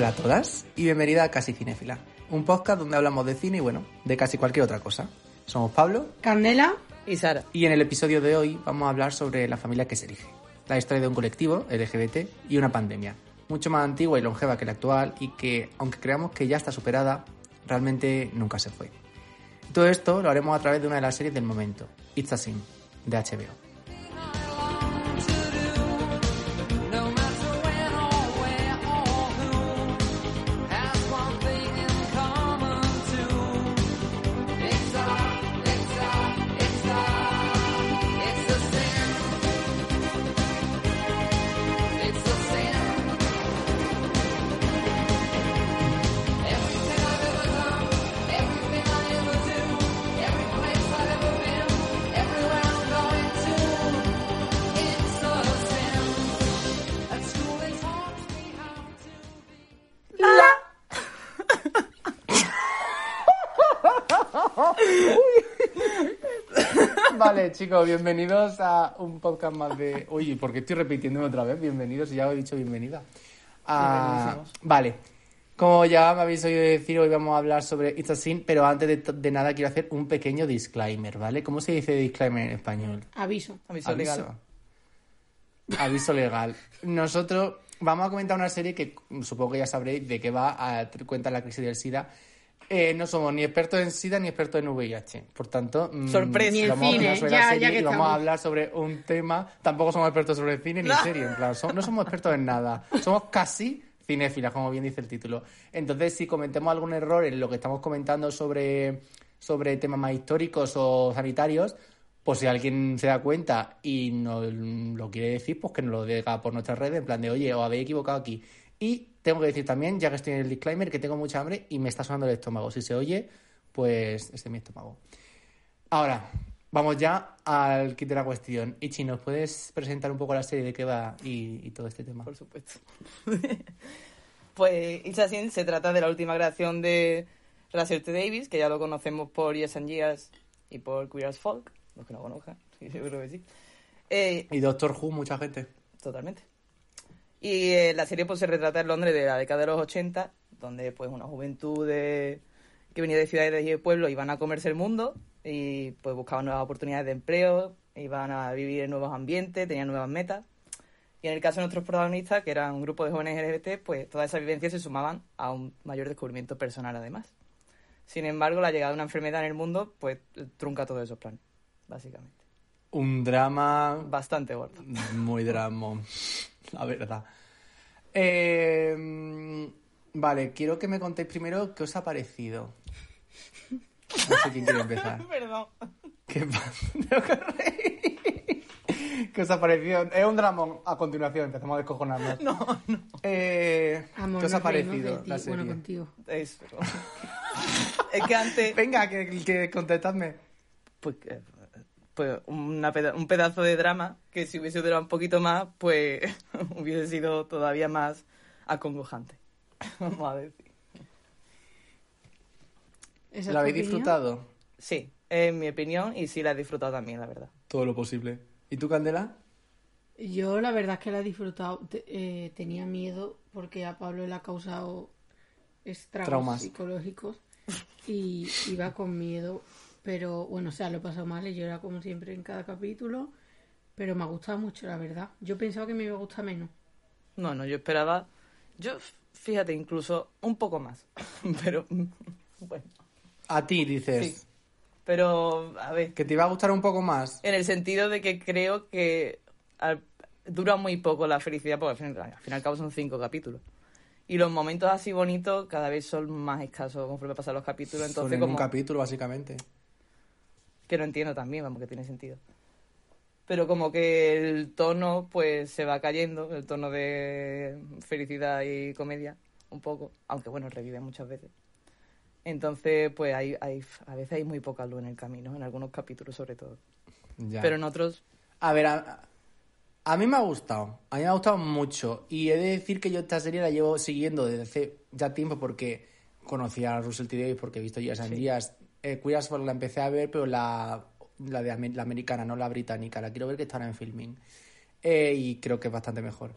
Hola a todas y bienvenida a Casi Cinéfila, un podcast donde hablamos de cine y bueno, de casi cualquier otra cosa. Somos Pablo Candela y Sara. y en el episodio de hoy vamos a hablar sobre la familia que se elige, la historia de un colectivo LGBT y una pandemia, mucho más antigua y longeva que la actual y que, aunque creamos que ya está superada, realmente nunca se fue. Todo esto lo haremos a través de una de las series del momento, It's a Sin, de HBO. Vale, chicos, bienvenidos a un podcast más de. Uy, ¿por qué estoy repitiéndome otra vez? Bienvenidos, y ya os he dicho bienvenida. Ah, vale. Como ya me habéis oído decir, hoy vamos a hablar sobre It's a Sin, pero antes de, de nada quiero hacer un pequeño disclaimer, ¿vale? ¿Cómo se dice disclaimer en español? aviso. Aviso legal. Aviso legal. Nosotros vamos a comentar una serie que supongo que ya sabréis de qué va a cuenta la crisis del SIDA. Eh, no somos ni expertos en SIDA ni expertos en VIH. Por tanto, mm, Sorpresa. Ni vamos a hablar cine, sobre ya- la ya que y vamos estamos. a hablar sobre un tema. Tampoco somos expertos sobre cine ni serie. En plan, no somos expertos en nada. Somos casi cinéfilas, como bien dice el título. Entonces, si cometemos algún error en lo que estamos comentando sobre, sobre temas más históricos o sanitarios, pues si alguien se da cuenta y nos lo quiere decir, pues que nos lo diga por nuestras redes, en plan de, oye, os habéis equivocado aquí. Y tengo que decir también, ya que estoy en el disclaimer, que tengo mucha hambre y me está sonando el estómago. Si se oye, pues este es mi estómago. Ahora, vamos ya al kit de la cuestión. Ichi, ¿nos puedes presentar un poco la serie de qué va y, y todo este tema? Por supuesto. pues It's a Sin se trata de la última creación de Russell T. Davis, que ya lo conocemos por Yes and Years y por Queer as Folk, los que no conozcan, sí, seguro que sí. Eh, Y Doctor Who, mucha gente. Totalmente. Y eh, la serie pues se retrata en Londres de la década de los 80, donde pues una juventud de- que venía de ciudades y de pueblos iban a comerse el mundo y pues buscaban nuevas oportunidades de empleo, iban a vivir en nuevos ambientes, tenían nuevas metas. Y en el caso de nuestros protagonistas, que eran un grupo de jóvenes LGBT, pues todas esas vivencias se sumaban a un mayor descubrimiento personal además. Sin embargo, la llegada de una enfermedad en el mundo pues trunca todos esos planes, básicamente. Un drama Bastante gordo. muy drama, la verdad. Eh, vale, quiero que me contéis primero qué os ha parecido. No sé quién quiere empezar. Perdón. ¿Qué pasa? Que. ¿Qué os ha parecido? Es un dramón. A continuación, empezamos a descojonarnos. No, no. Eh, Amor, ¿Qué os ha parecido la serie? Bueno, contigo. Es, es que antes, Venga, que, que contestadme. pues, eh, pues una peda- un pedazo de drama que si hubiese durado un poquito más, pues hubiese sido todavía más acongojante. Vamos a decir. ¿Esa es ¿La tu habéis opinión? disfrutado? Sí, es mi opinión y sí la he disfrutado también, la verdad. Todo lo posible. ¿Y tú, Candela? Yo la verdad es que la he disfrutado. Eh, tenía miedo porque a Pablo le ha causado estragos Traumas. psicológicos y iba con miedo. Pero bueno, o sea, lo he pasado mal y yo era como siempre en cada capítulo. Pero me ha gustado mucho, la verdad. Yo pensaba que me iba a gustar menos. No, no, yo esperaba, yo fíjate, incluso un poco más, pero bueno, A ti, dices. sí. Pero, a ver, ¿Que te iba a gustar un poco más? En el sentido de que creo que al- dura muy poco la felicidad, porque al fin, al fin y al cabo son cinco capítulos. Y los momentos así bonitos cada vez son más escasos conforme pasan los capítulos. Son Entonces, en un como capítulo, básicamente. Que no entiendo también, vamos, que tiene sentido. Pero como que el tono, pues, se va cayendo, el tono de felicidad y comedia, un poco. Aunque, bueno, revive muchas veces. Entonces, pues, hay, hay, a veces hay muy poca luz en el camino, en algunos capítulos sobre todo. Ya. Pero en otros, A ver, a, a mí me ha gustado. A mí me ha gustado mucho. Y he de decir que yo esta serie la llevo siguiendo desde hace ya tiempo porque conocía a Russell T. Davis porque he visto Years and Sí. Years. Eh, Queer as la empecé a ver, pero la, la de la americana, no la británica. La quiero ver que está ahora en filming. Eh, y creo que es bastante mejor.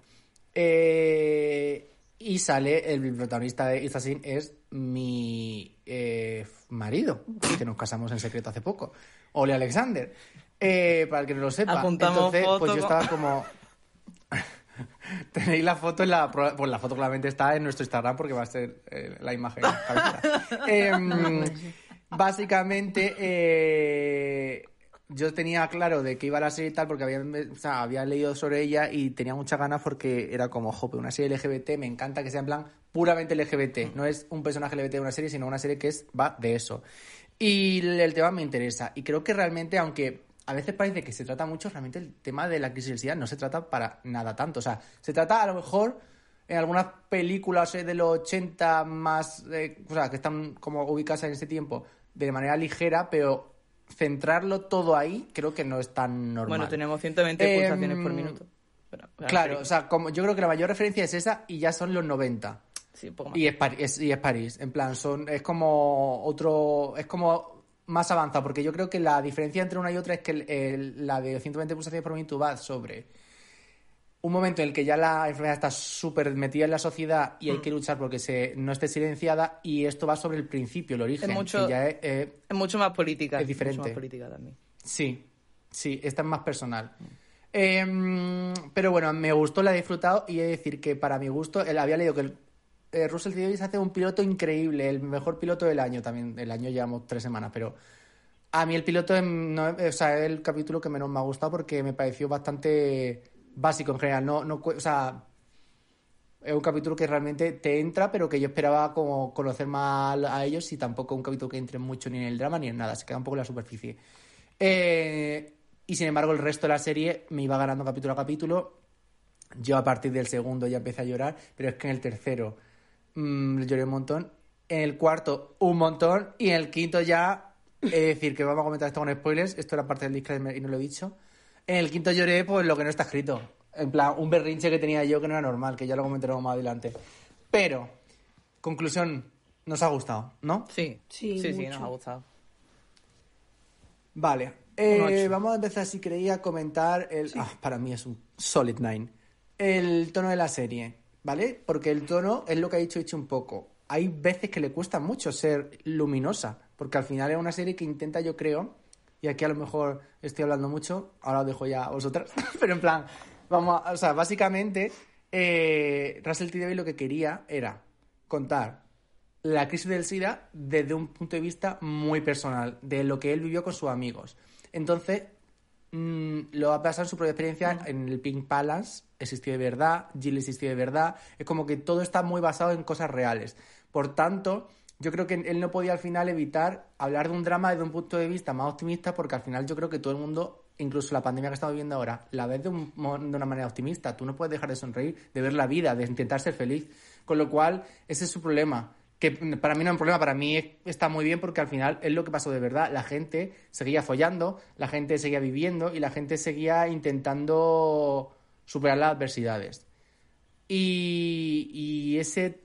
Eh, Y sale el protagonista de It's a Sin es mi eh, marido, que nos casamos en secreto hace poco, Ole Alexander. Para el que no lo sepa. Apuntamos Entonces, pues yo estaba como. Tenéis la foto en la. Pues la foto claramente está en nuestro Instagram porque va a ser la imagen. básicamente, eh, yo tenía claro de que iba la serie y tal porque había, o sea, había leído sobre ella y tenía muchas ganas porque era como, jope, una serie LGBT, me encanta que sea en plan puramente LGBT. No es un personaje LGBT de una serie, sino una serie que es va de eso. Y el tema me interesa. Y creo que realmente, aunque a veces parece que se trata mucho, realmente el tema de la crisis del SIDA no se trata para nada tanto. O sea, se trata a lo mejor en algunas películas eh, de los 80 más, eh, o sea, que están como ubicadas en ese tiempo de manera ligera, pero centrarlo todo ahí creo que no es tan normal. Bueno, tenemos 120 Em, pulsaciones por minuto. Pero, Claro, o sea, como yo creo que la mayor referencia es esa y ya son los 90. Sí, un poco más. Y es, y es París, en plan, son, es como otro, es como más avanzado, porque yo creo que la diferencia entre una y otra es que el- el- la de 120 pulsaciones por minuto va sobre un momento en el que ya la enfermedad está súper metida en la sociedad y hay Mm. que luchar porque se, no esté silenciada, y esto va sobre el principio, el origen, Es mucho- que ya es, eh, Es mucho más política. Es diferente. Mucho más política también. Sí, sí, esta es más personal. Em, pero bueno, me gustó, la he disfrutado y he de decir que para mi gusto, él había leído que el, eh, Russell T. Davies hace un piloto increíble, el mejor piloto del año también. El año llevamos tres semanas, pero a mí el piloto no- o sea, es el capítulo que menos me ha gustado porque me pareció bastante básico en general. No, no, o sea, es un capítulo que realmente te entra, pero que yo esperaba como conocer más a ellos y tampoco un capítulo que entre mucho ni en el drama ni en nada, se queda un poco en la superficie. Eh, y sin embargo, el resto de la serie me iba ganando capítulo a capítulo. Yo a partir del segundo ya empecé a llorar, pero es que en el tercero mm, lloré un montón. En el cuarto, un montón. Y en el quinto ya, es decir, que vamos a comentar esto con spoilers. Esto era parte del disclaimer y no lo he dicho. En el quinto lloré pues lo que no está escrito. En plan, un berrinche que tenía yo que no era normal, que ya lo comentaremos más adelante. Pero, conclusión, nos ha gustado, ¿no? Sí, Sí, sí, sí, nos ha gustado. Vale. Eh, vamos a empezar, si quería comentar el... Ah, para mí es un solid nine. El tono de la serie, ¿vale? Porque el tono es lo que ha dicho Ichi un poco. Hay veces que le cuesta mucho ser luminosa, porque al final es una serie que intenta, yo creo, y aquí a lo mejor estoy hablando mucho, ahora os dejo ya a vosotras, pero en plan, vamos a... O sea, básicamente, eh, Russell T. Davies lo que quería era contar la crisis del SIDA desde un punto de vista muy personal, de lo que él vivió con sus amigos. Entonces, mm, lo ha pasado en su propia experiencia en el Pink Palace, existió de verdad, Jill existió de verdad, es como que todo está muy basado en cosas reales. Por tanto, yo creo que él no podía al final evitar hablar de un drama desde un punto de vista más optimista, porque al final yo creo que todo el mundo, incluso la pandemia que estamos viviendo ahora, la ves de, un de una manera optimista. Tú no puedes dejar de sonreír, de ver la vida, de intentar ser feliz. Con lo cual, ese es su problema. Que para mí no es un problema, para mí es- está muy bien porque al final es lo que pasó de verdad. La gente seguía follando, la gente seguía viviendo y la gente seguía intentando superar las adversidades. Y, y ese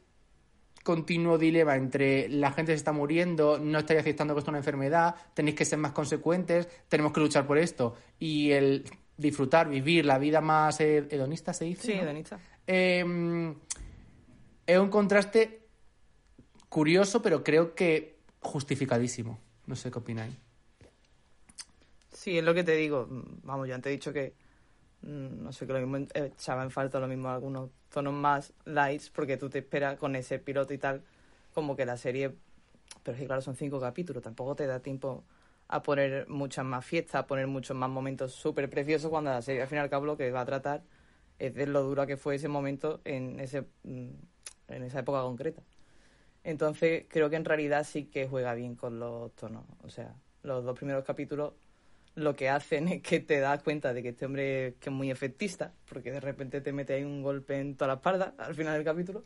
continuo dilema entre la gente se está muriendo, no estáis aceptando que esto es una enfermedad, tenéis que ser más consecuentes, tenemos que luchar por esto. Y el disfrutar, vivir la vida más eh, hedonista, se dice. Sí, ¿no? Donista. Eh, es un contraste curioso, pero creo que justificadísimo. No sé qué opináis. Sí, es lo que te digo. Vamos, yo antes he dicho que no sé, que lo mismo echaba en falta lo mismo algunos tonos más lights, porque tú te esperas con ese piloto y tal, como que la serie, pero es que claro, son cinco capítulos, tampoco te da tiempo a poner muchas más fiestas, a poner muchos más momentos súper preciosos, cuando la serie al fin al cabo lo que va a tratar es de lo dura que fue ese momento en, ese, mm, en esa época concreta. Entonces creo que en realidad sí que juega bien con los tonos. O sea, los dos primeros capítulos lo que hacen es que te das cuenta de que este hombre que es muy efectista, porque de repente te mete ahí un golpe en toda la espalda al final del capítulo,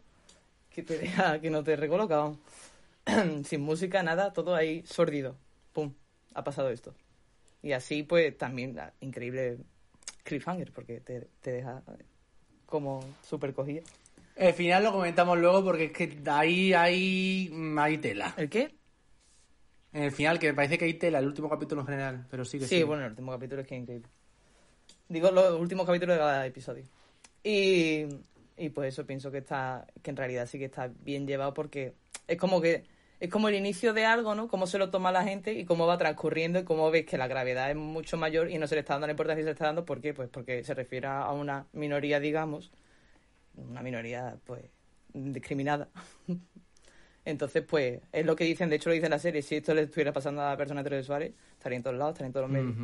que te deja que no te recoloca. vamos. Sin música, nada, todo ahí sordido. ¡Pum! Ha pasado esto. Y así, pues, también increíble cliffhanger, porque te, te deja eh, como súper cogida. El final lo comentamos luego porque es que ahí hay, hay tela. ¿El qué? En el final, que me parece que hay tela, el último capítulo en general, pero sí que Sí, sí. bueno, el último capítulo es que es increíble. Digo los últimos capítulos de cada episodio. Y Y pues eso pienso que está, que en realidad sí que está bien llevado porque es como que es como el inicio de algo, ¿no? Cómo se lo toma la gente y cómo va transcurriendo y cómo ves que la gravedad es mucho mayor y no se le está dando la importancia que se le está dando. ¿Por qué? Pues porque se refiere a una minoría, digamos, una minoría, pues, discriminada. Entonces, pues, es lo que dicen, de hecho lo dice en la serie, si esto le estuviera pasando a la persona heterosexuales, estaría en todos lados, estaría en todos los medios.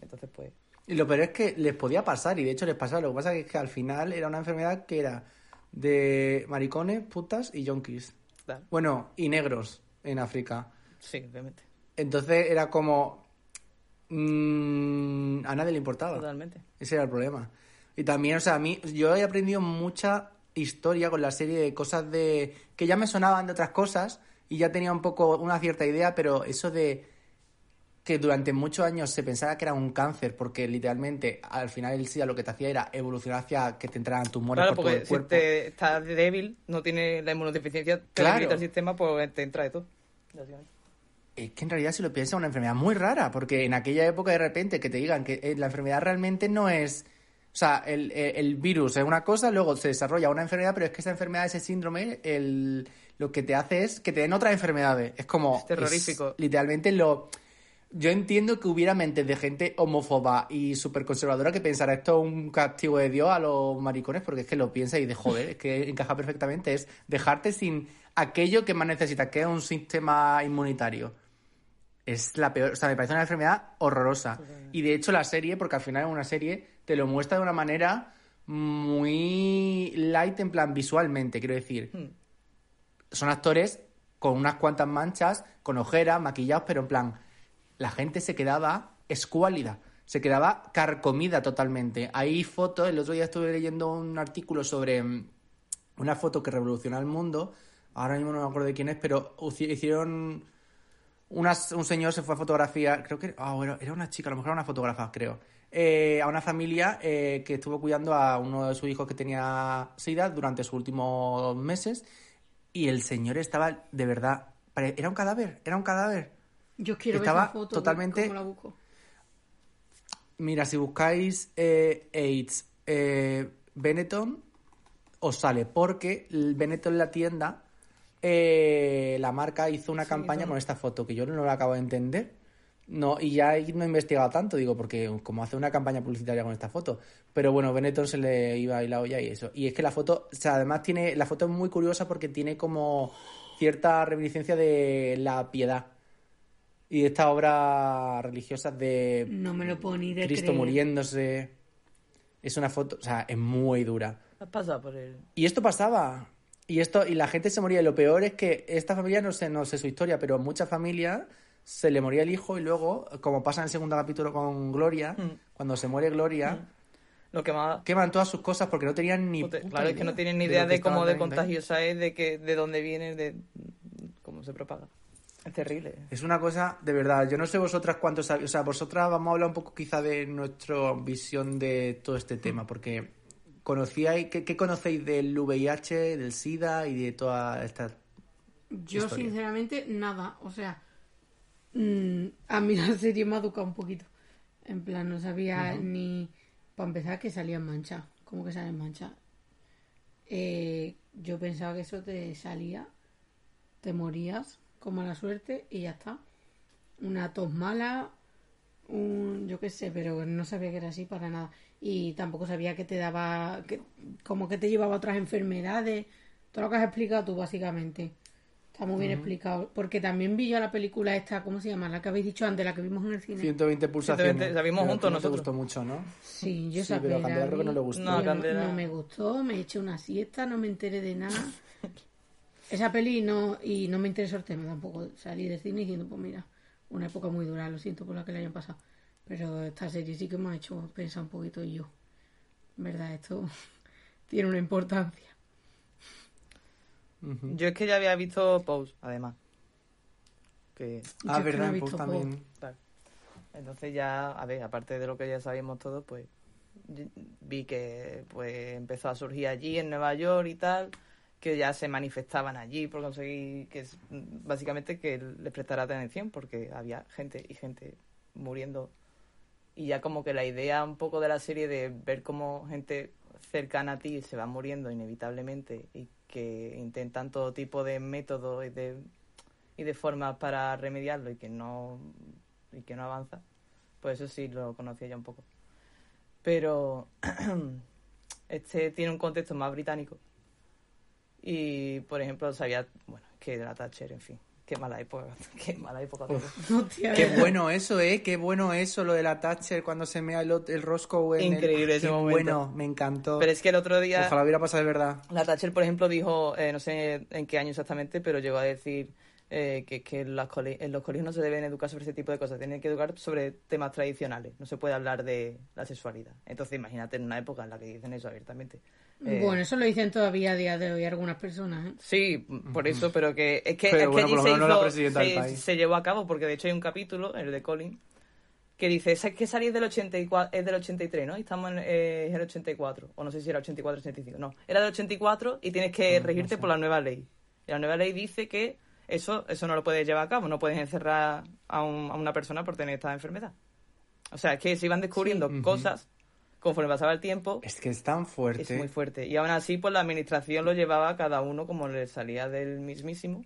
Entonces, pues, Y lo peor es que les podía pasar, y de hecho les pasaba. Lo que pasa es que al final era una enfermedad que era de maricones, putas y yonkis. claro. Bueno, y negros en África. Sí, obviamente. Entonces era como. mm, a nadie le importaba. Totalmente. Ese era el problema. Y también, o sea, a mí, yo he aprendido mucha historia con la serie de cosas de. que ya me sonaban de otras cosas y ya tenía un poco una cierta idea, pero eso de que durante muchos años se pensaba que era un cáncer, porque literalmente al final el SIDA lo que te hacía era evolucionar hacia que te entraran tumores Claro, por todo el si cuerpo. te estás débil, no tiene la inmunodeficiencia, te Claro. el sistema, pues te entra de todo. Es que en realidad si lo piensas es una enfermedad muy rara, porque en aquella época de repente que te digan que eh, la enfermedad realmente no es... O sea, el, el- virus es una cosa, luego se desarrolla una enfermedad, pero es que esa enfermedad, ese síndrome, el, lo que te hace es que te den otras enfermedades. Es como... Es terrorífico. literalmente lo... Yo entiendo que hubiera mentes de gente homófoba y súper conservadora que pensara esto es un castigo de Dios a los maricones, porque es que lo piensa y de joder, es que encaja perfectamente. Es dejarte sin aquello que más necesitas, que es un sistema inmunitario es la peor, o sea, me parece una enfermedad horrorosa. Y de hecho la serie, porque al final es una serie, te lo muestra de una manera muy light en plan visualmente, quiero decir. Hmm. Son actores con unas cuantas manchas, con ojeras, maquillados, pero en plan, la gente se quedaba escuálida, se quedaba carcomida totalmente. Hay fotos, el otro día estuve leyendo un artículo sobre mm, una foto que revolucionó el mundo, ahora mismo no me acuerdo de quién es, pero hici- hicieron unas- un señor se fue a fotografiar, creo que ah, era, era una chica, a lo mejor era una fotógrafa, creo, eh, a una familia eh, que estuvo cuidando a uno de sus hijos que tenía SIDA durante sus últimos meses y el señor estaba de verdad, era un cadáver, era un cadáver. Yo quiero Estaba ver esa foto. totalmente- ¿Cómo la busco? Mira, si buscáis eh, AIDS Benetton, os sale, porque Benetton en la tienda, la marca hizo una Sí, campaña con esta foto, que yo no la acabo de entender. No, y ya ahí no he investigado tanto, digo, porque como hace una campaña publicitaria con esta foto. Pero bueno, Benetton se le iba ahí la olla y eso. Y es que la foto, o sea, además tiene, la foto es muy curiosa porque tiene como cierta reminiscencia de la piedad. Y de estas obras religiosas de No me lo puedo ni de Cristo creer. muriéndose. Es una foto, o sea, es muy dura. Has pasado por el... Y esto pasaba. Y esto, y la gente se moría. Y lo peor es que esta familia no sé, no sé su historia, pero muchas familias se le moría el hijo y luego, como pasa en el segundo capítulo con Gloria, Mm. cuando se muere Gloria, Lo que más... queman todas sus cosas porque no tenían ni. Puta claro, es que no tienen ni de idea lo de cómo de contagiosa es, de que de dónde viene, de cómo se propaga. Es terrible. Es una cosa, de verdad, yo no sé vosotras cuántos sabéis, o sea, vosotras vamos a hablar un poco quizá de nuestra visión de todo este tema, porque conocíais, ¿qué, qué conocéis del VIH, del SIDA y de toda esta... Yo, historia. sinceramente, nada. O sea, mm, a mí la serie me ha educado un poquito. En plan, no sabía ni. Para empezar, que salía en mancha. ¿Cómo que sale en mancha? Eh, yo pensaba que eso te salía, te morías con mala suerte y ya está. Una tos mala, un. Yo qué sé, pero no sabía que era así para nada. Y tampoco sabía que te daba. Que, como que te llevaba a otras enfermedades. Todo lo que has explicado tú, básicamente. Está muy bien explicado. Porque también vi yo la película esta, ¿cómo se llama? La que habéis dicho antes, la que vimos en el cine. 120 pulsaciones. 120, la vimos juntos no te gustó mucho, ¿no? Sí, yo Sí, pero Candela creo que no le gustó. No, Yo Candela- no me gustó, me eché una siesta, no me enteré de nada. Esa peli no, y no me interesó el tema tampoco. Salí del cine diciendo, pues mira, una época muy dura, lo siento por la que le hayan pasado. Pero esta serie sí que me ha hecho pensar un poquito y yo. En verdad, esto tiene una importancia. Yo es que ya había visto Pose, además. Que, Yo Ah, es que no verdad, he en visto Pose también. claro. Entonces ya, a ver, aparte de lo que ya sabíamos todos, pues vi que pues empezó a surgir allí en Nueva York y tal, que ya se manifestaban allí por conseguir que básicamente que les prestara atención porque había gente y gente muriendo y ya como que la idea un poco de la serie de ver cómo gente cercana a ti se va muriendo inevitablemente y que intentan todo tipo de métodos y de, y de formas para remediarlo y que no y que no avanza, pues eso sí lo conocía ya un poco. Pero este tiene un contexto más británico y, por ejemplo, sabía, bueno, que la Thatcher, en fin, qué mala época, qué mala época. Qué bueno eso, ¿eh? Qué bueno eso, lo de la Thatcher cuando se mea el, el Roscoe en el- Increíble ese Qué momento. bueno, me encantó. Pero es que el otro día... Ojalá hubiera pasado de verdad. La Thatcher, por ejemplo, dijo, eh, no sé en qué año exactamente, pero llegó a decir eh, que, que en, las en los colegios no se deben educar sobre ese tipo de cosas, tienen que educar sobre temas tradicionales, no se puede hablar de la sexualidad. Entonces, imagínate en una época en la que dicen eso abiertamente. Eh, Bueno, eso lo dicen todavía a día de hoy algunas personas. ¿eh? Sí, por eso, pero que es que, Pero es que bueno, allí por lo se, hizo- del se- país. se llevó a cabo, porque de hecho hay un capítulo, el de Colin, que dice, es que salís del 84, es del 83, ¿no? Y estamos en eh, es el 84, o no sé si era 84 o 85, no, era del 84 y tienes que regirte por la nueva ley. Y la nueva ley dice que eso, eso no lo puedes llevar a cabo, no puedes encerrar a, un- a una persona por tener esta enfermedad. O sea, es que se iban descubriendo cosas conforme pasaba el tiempo Es que es tan fuerte. es muy fuerte. Y aún así, pues la administración lo llevaba a cada uno como le salía del mismísimo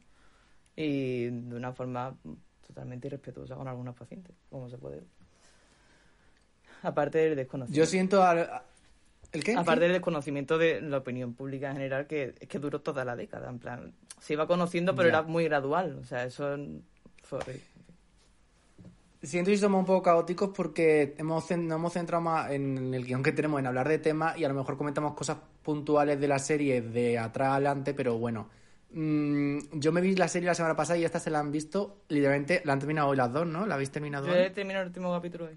y de una forma totalmente irrespetuosa con algunos pacientes, como se puede. Aparte del desconocimiento. Yo siento... al- ¿El qué? Aparte del desconocimiento de la opinión pública en general, que es que duró toda la década. En plan, se iba conociendo, pero Ya. era muy gradual. O sea, eso fue horrible. Siento que somos un poco caóticos porque hemos, nos hemos centrado más en el guion que tenemos en hablar de temas y a lo mejor comentamos cosas puntuales de la serie de atrás adelante, pero bueno. Mm, yo me vi la serie la semana pasada y esta se la han visto, literalmente, la han terminado hoy las dos, ¿no? ¿La habéis terminado Yo hoy? he terminado el último capítulo hoy.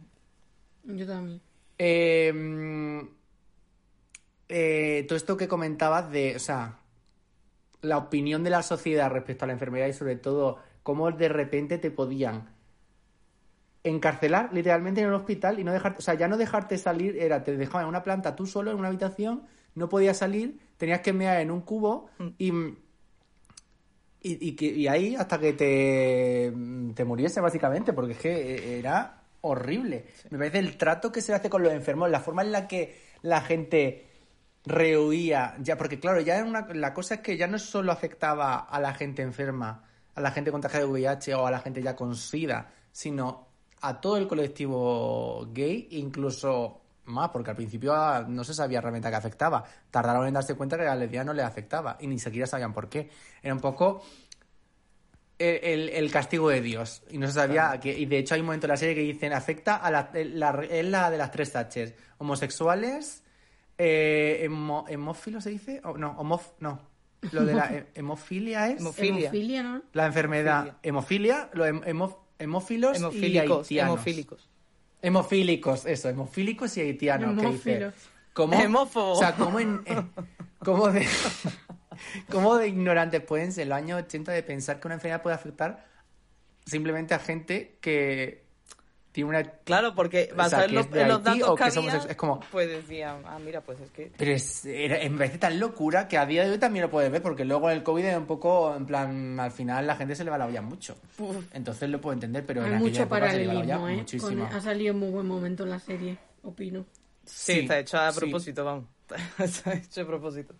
Yo también. Eh, eh, todo esto que comentabas de, o sea, la opinión de la sociedad respecto a la enfermedad y sobre todo cómo de repente te podían encarcelar literalmente en el hospital y no dejarte, o sea, ya no dejarte salir, era, te dejaban en una planta tú solo en una habitación, no podías salir, tenías que mear en un cubo y, y, y que- y ahí hasta que te, te muriese básicamente, porque es que era horrible. Me parece el trato que se hace con los enfermos, la forma en la que la gente rehuía, ya, porque claro, ya era una, la cosa es que ya no solo afectaba a la gente enferma, a la gente contagiada de VIH o a la gente ya con SIDA, sino a todo el colectivo gay, incluso más, porque al principio ah, no se sabía realmente a qué afectaba. Tardaron en darse cuenta que a la lesbiana no le afectaba y ni siquiera sabían por qué. Era un poco el, el- el castigo de Dios. Y no se sabía que. Y de hecho hay un momento en la serie que dicen afecta a la, la- es la de las tres H's. Homosexuales, eh, hemo- hemófilos se dice. O, no, homof, no. Lo de la he- hemofilia es. Hemofilia. Hemofilia, ¿no? La enfermedad. Hemofilia. Hem- hemo- hemófilos y Hemofílicos. haitianos. Hemofílicos. Hemofílicos, eso, hemofílicos y haitianos. Hemófilos. ¿cómo, Hemófobo. O sea, ¿cómo, en, cómo de, cómo de ignorantes pueden ser en los años 80 de pensar que una enfermedad puede afectar simplemente a gente que tiene una... Claro, porque O sea, basado en los, de en datos que que es había, homosexual. Es como- pues decían, ah, mira, pues es que... Pero es, era- me parece tan locura que a día de hoy también lo puedes ver, porque luego el COVID es un poco, en plan, al final la gente se le va la olla mucho. Entonces lo puedo entender, pero en Hay aquella mucho época se le iba la paralelismo, olla ¿eh? muchísimo. Con- ha salido en muy buen momento en la serie, opino. Sí, Sí, está hecho a sí. propósito, vamos. está hecho a propósito.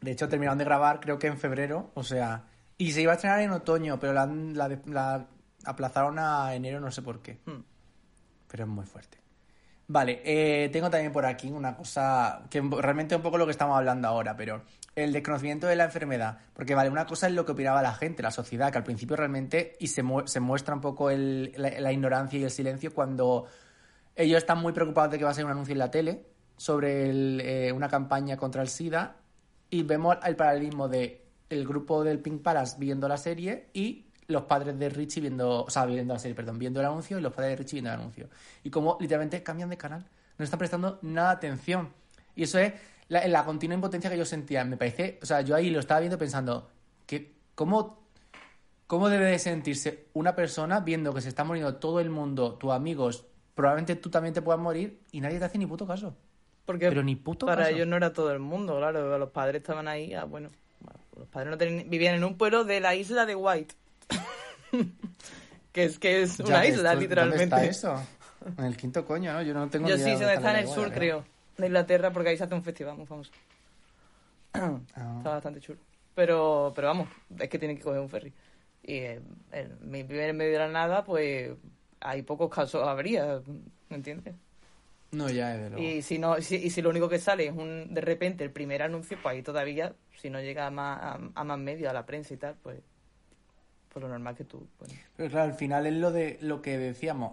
De hecho, terminaron de grabar creo que en febrero, o sea... Y se iba a estrenar en otoño, pero la, han- la- la aplazaron a enero, no sé por qué. Hmm. Pero es muy fuerte. Vale, eh, tengo también por aquí una cosa que realmente es un poco lo que estamos hablando ahora, pero el desconocimiento de la enfermedad. Porque, vale, una cosa es lo que opinaba la gente, la sociedad, que al principio realmente, y se, mu- se muestra un poco el- la, la ignorancia y el silencio cuando ellos están muy preocupados de que va a ser un anuncio en la tele sobre el, eh, una campaña contra el SIDA y vemos el paralelismo de el grupo del Pink Palace viendo la serie y los padres de Richie viendo, o sea, viendo la serie, perdón, viendo el anuncio y los padres de Richie viendo el anuncio. Y como literalmente cambian de canal, no están prestando nada de atención. Y eso es la, la continua impotencia que yo sentía. Me parece, o sea, yo ahí lo estaba viendo pensando, que ¿cómo, ¿cómo debe de sentirse una persona viendo que se está muriendo todo el mundo, tus amigos, probablemente tú también te puedas morir y nadie te hace ni puto caso? Porque Pero ni puto para caso. ellos no era todo el mundo, claro. Los padres estaban ahí, ah, bueno, los padres no tenían- vivían en un pueblo de la isla de White. Que es que es una ves isla, tú, literalmente. ¿Dónde está eso? En el quinto coño, ¿no? Yo no tengo Yo ni sí, se dónde está en el sur, creo, de Inglaterra, porque ahí se hace un festival muy famoso. Ah. Está bastante chulo. Pero, pero vamos, es que tienen que coger un ferry. Y eh, en mi primer medio de la nada, pues hay pocos casos habría, ¿me entiendes? No, ya, desde luego. Y si no, si, y si lo único que sale es un de repente el primer anuncio, pues ahí todavía, si no llega a más, a, a más medios, a la prensa y tal, pues, pues lo normal que tú. Pues, Pero claro, al final es lo de lo que decíamos.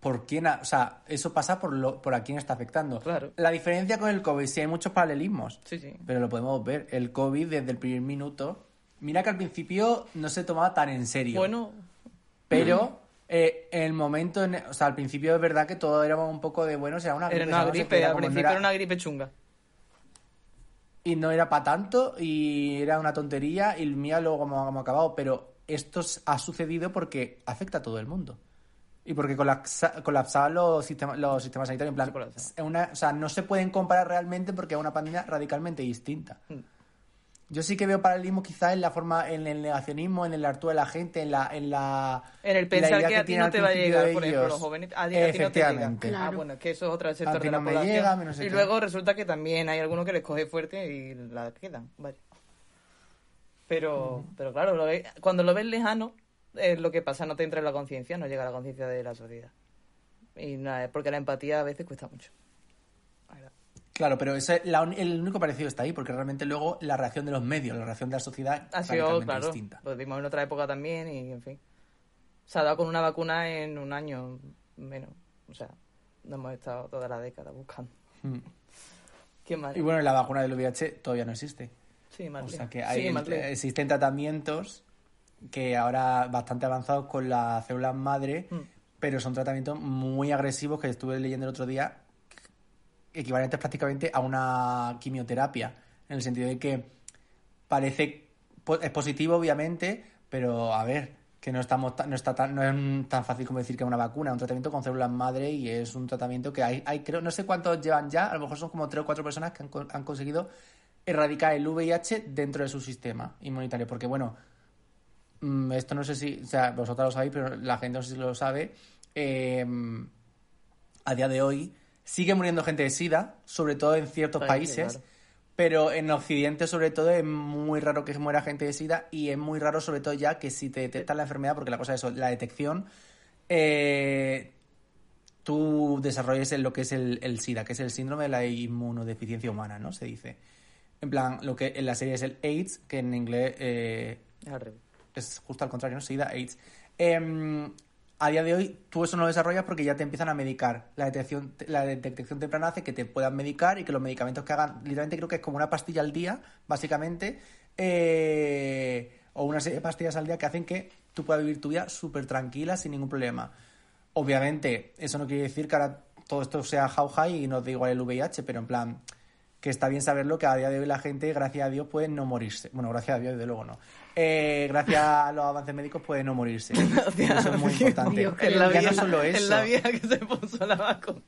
¿Por quién? ha- o sea, eso pasa por lo, por a quién está afectando. Claro. La diferencia con el COVID, sí hay muchos paralelismos. sí, sí. Pero lo podemos ver. El COVID desde el primer minuto. Mira que al principio no se tomaba tan en serio. Bueno, Pero eh, en el momento, en- o sea, al principio es verdad que todo era un poco de bueno, será una gripe. era una gripe, al no principio era- era una gripe chunga. Y no era para tanto y era una tontería y mira luego hemos acabado. Pero esto s- ha sucedido porque afecta a todo el mundo. Y porque colapsa- colapsaban los sistemas, los sistemas sanitarios. En plan, una, o sea, no se pueden comparar realmente porque es una pandemia radicalmente distinta. Mm. Yo sí que veo paralelismo quizás en la forma, en el negacionismo, en el actúo de la gente, en la... En, la, En el pensar que a ti no te va a llegar, por ejemplo, los jóvenes. A ti, a ti no te llega. Ah, bueno, es que eso es otro sector A ti de la no me población. llega, no sé y qué. luego resulta que también hay algunos que les coge fuerte y la quedan. Vale. Pero, pero claro, lo ve- cuando lo ves lejano, es lo que pasa, no te entra en la conciencia, no llega a la conciencia de la sociedad. Y nada, porque la empatía a veces cuesta mucho. Claro, pero ese, la el único parecido está ahí, porque realmente luego la reacción de los medios, la reacción de la sociedad Ha es sido, claro, distinta. lo vimos en otra época también y, en fin. Se ha dado con una vacuna en un año menos. O sea, no hemos estado toda la década buscando. Mm. Qué mal. Y bueno, la vacuna del VIH todavía no existe. Sí, mal O sea que hay, existen tratamientos que ahora bastante avanzados con las células madre, Mm. pero son tratamientos muy agresivos que estuve leyendo el otro día, equivalentes prácticamente a una quimioterapia, en el sentido de que parece es positivo obviamente, pero a ver, que no estamos ta- no está tan, no es tan fácil como decir que es una vacuna, un tratamiento con células madre y es un tratamiento que hay, hay creo, no sé cuántos llevan ya, a lo mejor son como tres o cuatro personas que han, han conseguido erradicar el VIH dentro de su sistema inmunitario, porque bueno, mm, esto no sé si, o sea, vosotros lo sabéis, pero la gente no sé si lo sabe, eh, a día de hoy sigue muriendo gente de SIDA, sobre todo en ciertos Sí, países, claro. pero en Occidente sobre todo es muy raro que muera gente de SIDA y es muy raro sobre todo ya que si te detectan la enfermedad, porque la cosa es eso, la detección, eh, tú desarrolles lo que es el, el SIDA, que es el síndrome de la inmunodeficiencia humana, ¿no? Se dice. En plan, lo que en la serie es el AIDS, que en inglés eh, Es justo al contrario, ¿no? SIDA, AIDS. Em, a día de hoy tú eso no lo desarrollas porque ya te empiezan a medicar. La detección, la detección temprana hace que te puedan medicar y que los medicamentos que hagan, literalmente creo que es como una pastilla al día, básicamente, eh, o una serie de pastillas al día que hacen que tú puedas vivir tu vida súper tranquila, sin ningún problema. Obviamente, eso no quiere decir que ahora todo esto sea how high y nos dé igual el VIH, pero en plan, que está bien saberlo que a día de hoy la gente, gracias a Dios, puede no morirse. Bueno, gracias a Dios, desde luego no. Eh, gracias a los avances médicos puede no morirse. eso es muy importante. Dios, que Es la, ya no solo eso. es la que se puso la vacuna.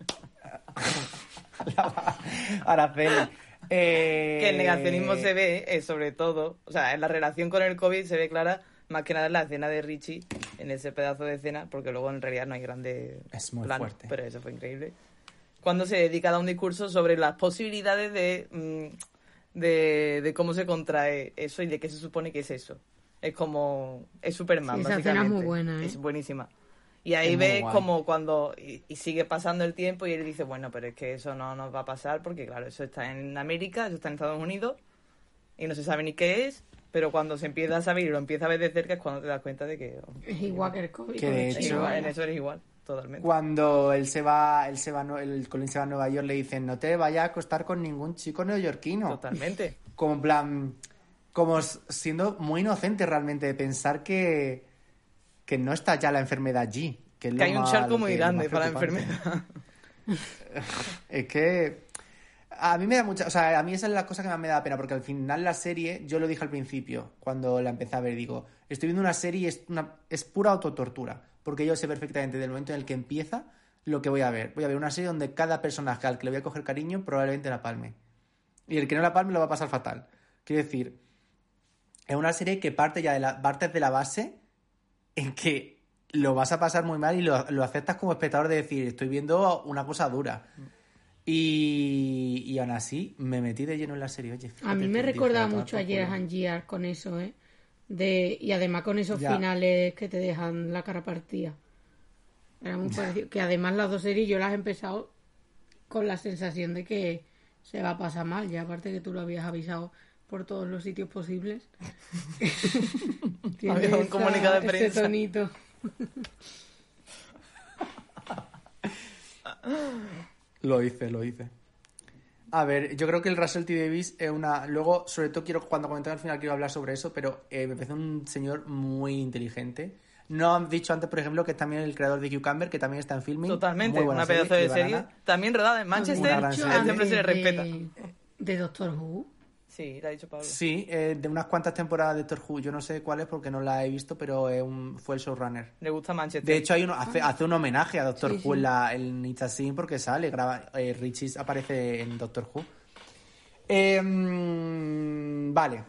Araceli. Eh, Que el negacionismo se ve, eh, sobre todo, o sea, en la relación con el COVID se ve clara más que nada en la escena de Richie, en ese pedazo de escena, porque luego en realidad no hay grande Es muy plano, fuerte. pero eso fue increíble. Cuando se dedica a dar un discurso sobre las posibilidades de, mm, de, de cómo se contrae eso y de qué se supone que es eso. Es como, es Superman, Sí, esa escena es básicamente. muy buena, ¿eh? Es buenísima. Y ahí Es ves como cuando, y, y sigue pasando el tiempo y él dice, bueno, pero es que eso no nos va a pasar porque claro, eso está en América, eso está en Estados Unidos y no se sabe ni qué es, pero cuando se empieza a saber y lo empieza a ver de cerca es cuando te das cuenta de que... oh, Es igual que el COVID. Que de hecho- en eso eres igual, totalmente. Cuando él se va, él se va, el Colin se va a Nueva York, le dicen, no te vayas a acostar con ningún chico neoyorquino. Totalmente. Como en plan, como siendo muy inocente realmente de pensar que, que no está ya la enfermedad allí. Que, es Que hay un charco muy grande para la enfermedad. Es que a mí me da mucha, o sea, a mí esa es la cosa que más me da pena, porque al final la serie, yo lo dije al principio, cuando la empecé a ver, digo, estoy viendo una serie y es, una, es pura autotortura, porque yo sé perfectamente del momento en el que empieza lo que voy a ver. Voy a ver una serie donde cada personaje al que le voy a coger cariño probablemente la palme. Y el que no la palme lo va a pasar fatal. Quiero decir, es una serie que parte ya de la, parte de la base en que lo vas a pasar muy mal y lo, lo aceptas como espectador de decir, estoy viendo una cosa dura. Y, y aún así me metí de lleno en la serie. Oye, A fíjate, mí me dije, mucho a "Toma por Year culo". and Year con eso, ¿eh? De, y además con esos Ya. finales que te dejan la cara partida. Era muy parecido. Que además las dos series yo las he empezado con la sensación de que se va a pasar mal. Ya aparte que tú lo habías avisado por todos los sitios posibles. Había un comunicado de prensa. tonito. Lo hice, lo hice. A ver, yo creo que el Russell T. Davis es una... Luego, sobre todo, quiero cuando comente al final quiero hablar sobre eso, pero eh, me parece un señor muy inteligente. No han dicho antes, por ejemplo, que es también el creador de Cucumber, que también está en filming. Totalmente, Muy buena una pedazo de serie. También rodada en Manchester, él siempre se le respeta. De, de Doctor Who. Sí, lo ha dicho Pablo. Sí, eh, de unas cuantas temporadas de Doctor Who. Yo no sé cuáles porque no la he visto, pero eh, un- fue el showrunner. Le gusta Manchester. De hecho, hay uno, hace, hace un homenaje a Doctor Sí, Who sí. en, la, en porque sale, graba, eh, Richie aparece en Doctor Who. Eh, mm, vale.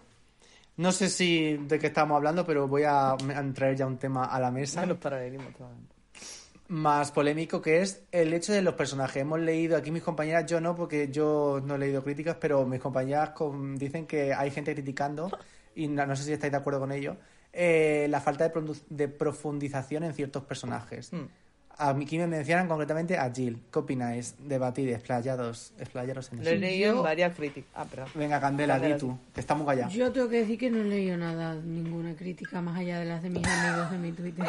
No sé si de qué estamos hablando, pero voy a, a traer ya un tema a la mesa Los paralelismos, totalmente. Más polémico que es el hecho de los personajes. Hemos leído aquí mis compañeras, yo no, porque yo no he leído críticas, pero mis compañeras con- dicen que hay gente criticando, y no, no sé si estáis de acuerdo con ello, eh, la falta de, de profundización en ciertos personajes. Hmm. A mí aquí me mencionan concretamente a Jill. ¿Qué opináis? Debatir, explayados, explayaros en Lo he eso. leído en varias críticas. Ah, perdón. Venga, Candela, di tú, que muy callado. Yo tengo que decir que no he leído nada, ninguna crítica más allá de las de mis amigos de mi Twitter.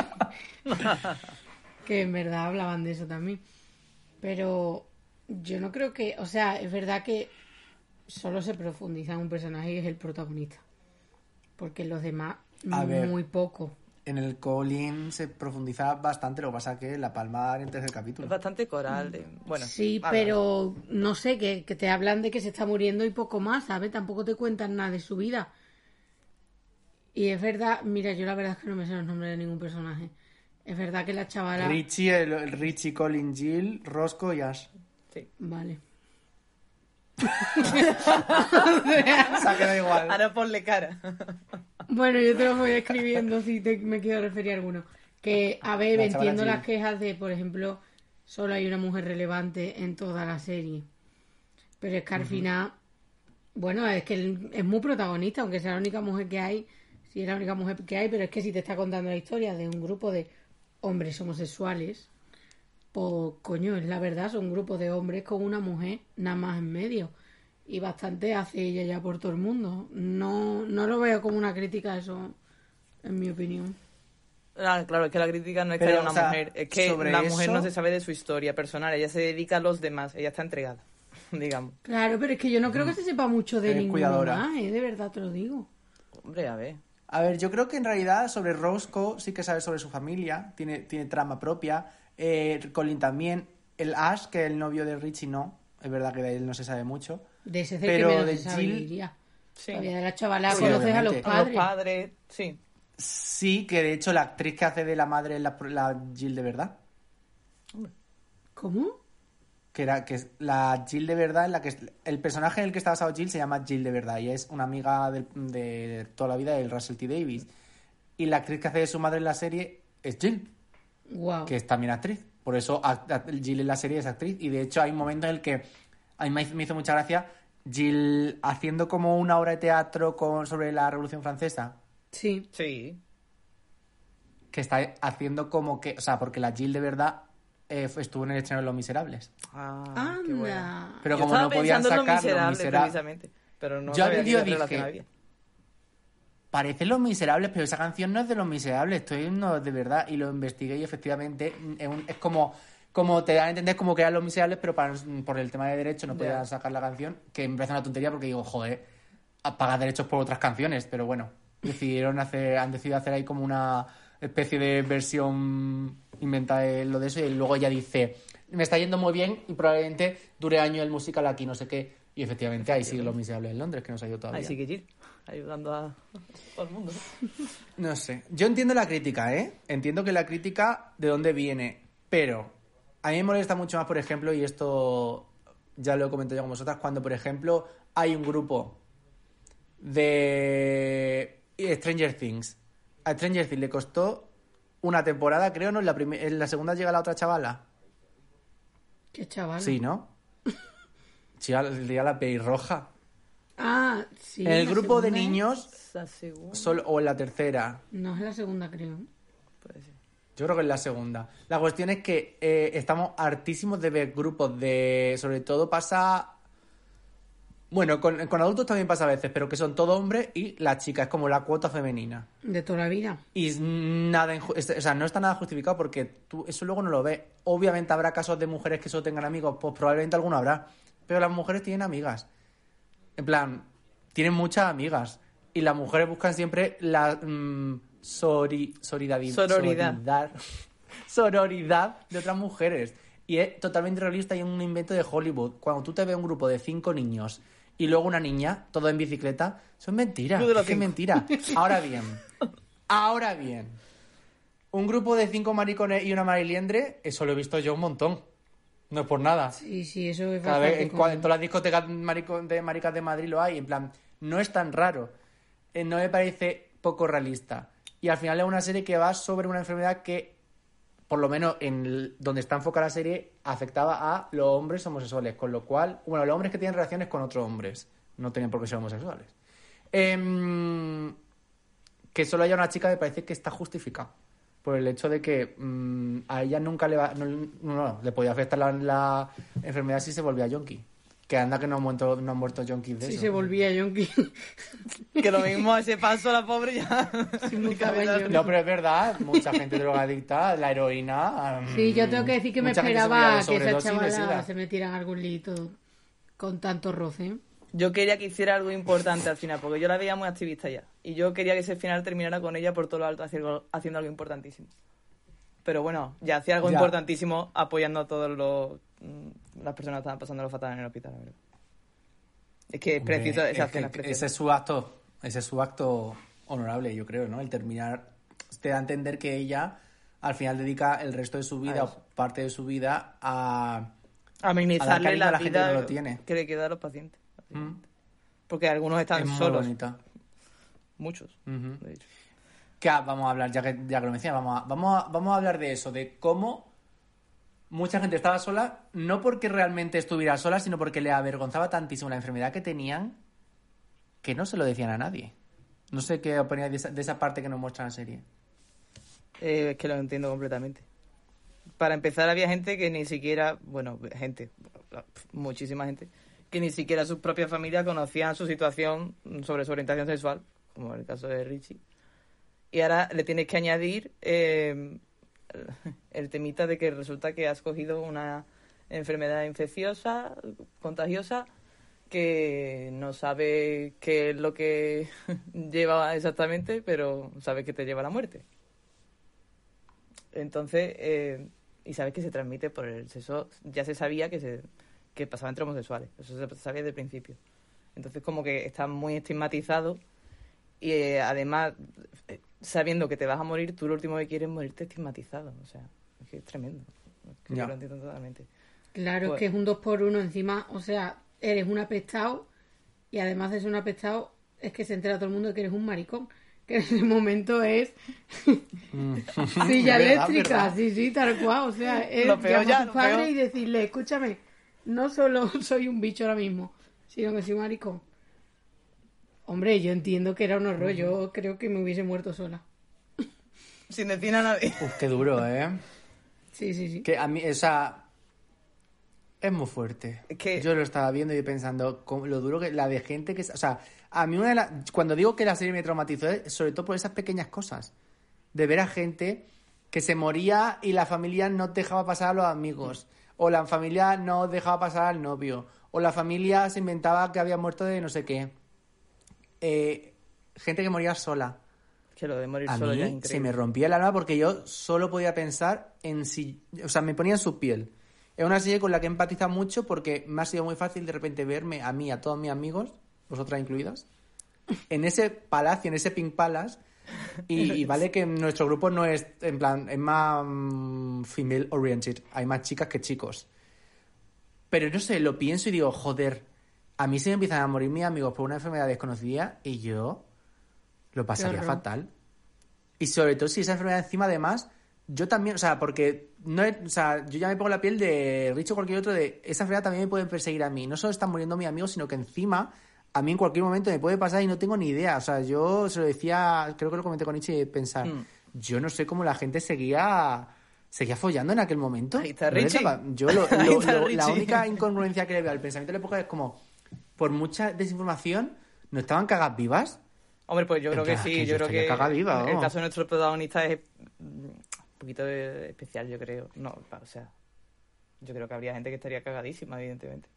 que en verdad hablaban de eso también. Pero yo no creo que, o sea, es verdad que solo se profundiza en un personaje y es el protagonista. Porque los demás, A ver. muy poco. En el Colin se profundiza bastante, lo que pasa que la palma en el tercer Es capítulo. bastante coral. de- Bueno, Sí, vale. pero no sé, que, que te hablan de que se está muriendo y poco más, ¿sabes? Tampoco te cuentan nada de su vida. Y es verdad, mira, yo la verdad es que no me sé los nombres de ningún personaje. Es verdad que la chavala... Richie, el, el Richie, Colin, Jill, Roscoe y Ash. Sí. Vale. Se ha quedado igual. Ahora ponle cara. Bueno, yo te lo voy escribiendo si te, me quiero referir a alguno. Que, a ver, La entiendo las quejas de, por ejemplo, solo hay una mujer relevante en toda la serie. Pero es que al final, bueno, es que él es muy protagonista, aunque sea la única mujer que hay, si es la única mujer que hay, pero es que si te está contando la historia de un grupo de hombres homosexuales, pues coño, es la verdad, son un grupo de hombres con una mujer nada más en medio. Y bastante hace ella ya por todo el mundo. No, no lo veo como una crítica eso, en mi opinión. Ah, claro, es que la crítica no es que Pero, haya una o sea, mujer, es que sobre la mujer eso- no se sabe de su historia personal, ella se dedica a los demás, ella está entregada, digamos. Claro, pero es que yo no creo que se sepa mucho de cuidadora. más, ¿eh? de verdad te lo digo. Hombre, a ver. A ver, yo creo que en realidad sobre Roscoe sí que sabe sobre su familia, tiene, tiene trama propia. Eh, Colin también. El Ash, que es el novio de Richie, no. Es verdad que de él no se sabe mucho. De ese Pero que de Jill-. Sí. De la chavala Sí, conoces a los padres. los padres, sí. Sí, que de hecho la actriz que hace de la madre es la, la Jill de verdad. ¿Cómo? Que era que es la Jill de verdad, en la que es- el personaje en el que está basado Jill se llama Jill de verdad y es una amiga del- de, toda la vida del Russell T Davis. Y la actriz que hace de su madre en la serie es Jill. Wow. que es también actriz. Por eso Jill en la serie es actriz. Y de hecho hay un momento en el que a mí me hizo, mucha gracia Jill haciendo como una obra de teatro con, sobre la Revolución Francesa. Sí. Sí. Que está haciendo como que... O sea, porque la Jill de verdad eh, estuvo en el estreno de Los Miserables. Ah, qué bueno. Anda. Pero Yo como no podían sacar Los Miserables, Miserables... precisamente, pero no Yo vídeo que dije-. Parecen Los Miserables, pero esa canción no es de Los Miserables. Estoy no de verdad. Y lo investigué y efectivamente es, un- es como... Como te dan a entender como que eran los miserables, pero para, por el tema de derechos no podían sacar la canción, que me parece una tontería porque digo, joder, a pagar derechos por otras canciones, pero bueno, decidieron hacer, han decidido hacer ahí como una especie de versión inventada de lo de eso y luego ella dice, me está yendo muy bien y probablemente dure año el musical aquí, no sé qué, y efectivamente ahí sigue Los Miserables en Londres, que no se ha ido todavía. Ahí sí que Jill, ayudando a todo el mundo. No sé. Yo entiendo la crítica, ¿eh? Entiendo que la crítica de dónde viene, pero a mí me molesta mucho más, por ejemplo, y esto ya lo he comentado ya con vosotras, cuando, por ejemplo, hay un grupo de Stranger Things. A Stranger Things le costó una temporada, creo, ¿no? En la, en la segunda llega la otra chavala. Qué chaval. Sí, ¿no? Sí, al- llega la pelirroja. Ah, sí. en el la grupo de segunda es- niños, segunda, solo, o en la tercera. No es la segunda, creo. puede ser. Yo creo que es la segunda. La cuestión es que eh, estamos hartísimos de ver grupos de... Sobre todo pasa... Bueno, con, con adultos también pasa a veces, pero que son todo hombres y la chica es como la cuota femenina. De toda la vida. Y nada, o sea, no está nada justificado porque tú eso luego no lo ves. Obviamente habrá casos de mujeres que solo tengan amigos, pues probablemente alguno habrá. Pero las mujeres tienen amigas. En plan, tienen muchas amigas. Y las mujeres buscan siempre la mm, sori- Sororidad. sororidad, sororidad de otras mujeres. Y es totalmente realista y un invento de Hollywood. Cuando tú te ves un grupo de cinco niños y luego una niña, todo en bicicleta, eso es mentira. Club de los Es que mentira. Ahora bien, ahora bien, un grupo de cinco maricones y una mariliendre, eso lo he visto yo un montón. No es por nada. Sí, sí, eso es Cada vez bastante en, cua- común. en todas las discotecas de maricas de Madrid lo hay. En plan, no es tan raro. Eh, no me parece poco realista. Y al final es una serie que va sobre una enfermedad que, por lo menos en donde está enfocada la serie, afectaba a los hombres homosexuales. Con lo cual, bueno, los hombres que tienen relaciones con otros hombres. No tienen por qué ser homosexuales. Em, que solo haya una chica me parece que está justificado. Por el hecho de que mm, a ella nunca le va. No, no, no, le podía afectar la, la enfermedad si se volvía yonki. Que anda que no han muerto, no han muerto yonkis de Sí, eso. se volvía yonki. Que lo mismo a ese paso la pobre ya. Sí. No, pero es verdad, mucha gente drogadicta, la heroína. mm, Sí, yo tengo que decir que me esperaba que esa chavala se metiera en algún lito con tanto roce. Yo quería que hiciera algo importante al final, porque yo la veía muy activista ya. Y yo quería que ese final terminara con ella por todo lo alto haciendo, haciendo algo importantísimo. Pero bueno, ya hacía algo Ya. importantísimo apoyando a todas las personas estaban pasando lo fatal en el hospital, la verdad. Es que es Hombre, preciso, esa es escena es que preciosa. ese es su acto, ese es su acto honorable, yo creo, ¿no? El terminar te da a entender que ella al final dedica el resto de su vida A o parte de su vida a a dar Amenizarle cariño a la, la gente que vida lo tiene. que le queda a los pacientes. Mm. Porque algunos están es muy solos, bonita. muchos, de hecho. Que ah, vamos a hablar, ya que, ya que lo mencionas, vamos a, vamos, a, vamos a hablar de eso, de cómo mucha gente estaba sola, no porque realmente estuviera sola, sino porque le avergonzaba tantísimo la enfermedad que tenían que no se lo decían a nadie. No sé qué opináis de esa, de esa parte que nos muestra la serie. Eh, es que lo entiendo completamente. Para empezar, había gente que ni siquiera, bueno, gente, muchísima gente, que ni siquiera sus propias familias conocían su situación sobre su orientación sexual, como en el caso de Richie. Y ahora le tienes que añadir eh, el temita de que resulta que has cogido una enfermedad infecciosa, contagiosa, que no sabe qué es lo que lleva exactamente, pero sabe que te lleva a la muerte. Entonces, eh, y sabes que se transmite por el sexo, ya se sabía que se que pasaba entre homosexuales, eso se sabía desde el principio. Entonces, como que está muy estigmatizado y eh, además, sabiendo que te vas a morir, tú lo último que quieres es morirte estigmatizado. O sea, es que es tremendo. Es que Ya. yo lo entiendo totalmente. Claro, Pues- es que es un dos por uno encima. O sea, eres un apestado y además de ser un apestado, es que se entera todo el mundo de que eres un maricón. Que en ese momento es silla Verdad, eléctrica, verdad. sí, sí, tal cual. O sea, es llamar ya, a tu padre peor. y decirle, escúchame, no solo soy un bicho ahora mismo, sino que soy un maricón. Hombre, yo entiendo que era un horror. Yo creo que me hubiese muerto sola. Sin decir a nadie. Uf, qué duro, ¿eh? Sí, sí, sí. Que a mí, o sea, es muy fuerte. Que- Yo lo estaba viendo y pensando con lo duro que la de gente que... O sea, a mí una de las... Cuando digo que la serie me traumatizó es sobre todo por esas pequeñas cosas. De ver a gente que se moría y la familia no dejaba pasar a los amigos. O la familia no dejaba pasar al novio. O la familia se inventaba que había muerto de no sé qué. Eh, gente que moría sola. Que lo de morir A solo ya es mí increíble. se me rompía el alma porque yo solo podía pensar en si... O sea, me ponía en su piel. Es una serie con la que empatiza mucho porque me ha sido muy fácil de repente verme a mí, a todos mis amigos, vosotras incluidas, en ese palacio, en ese Pink Palace. Y, y vale que nuestro grupo no es, en plan, es más mm, female oriented. Hay más chicas que chicos. Pero no sé, lo pienso y digo, joder, a mí se me empiezan a morir mis amigos por una enfermedad desconocida y yo lo pasaría fatal. Y sobre todo si esa enfermedad encima, además, yo también, o sea, porque no o sea, yo ya me pongo la piel de Rich o cualquier otro de esa enfermedad también me puede perseguir a mí. No solo están muriendo mis amigos, sino que encima a mí en cualquier momento me puede pasar y no tengo ni idea. O sea, yo se lo decía, creo que lo comenté con Ichi, pensar, Mm. yo no sé cómo la gente seguía seguía follando en aquel momento. Ahí está Richie. Yo lo- Ahí lo- está lo- la única incongruencia que le veo al pensamiento de la época es como, por mucha desinformación, ¿no estaban cagas vivas? Hombre, pues yo creo que sí, que yo creo que viva, el caso de nuestro protagonista es mm, un poquito especial, yo creo. No, o sea, yo creo que habría gente que estaría cagadísima, evidentemente.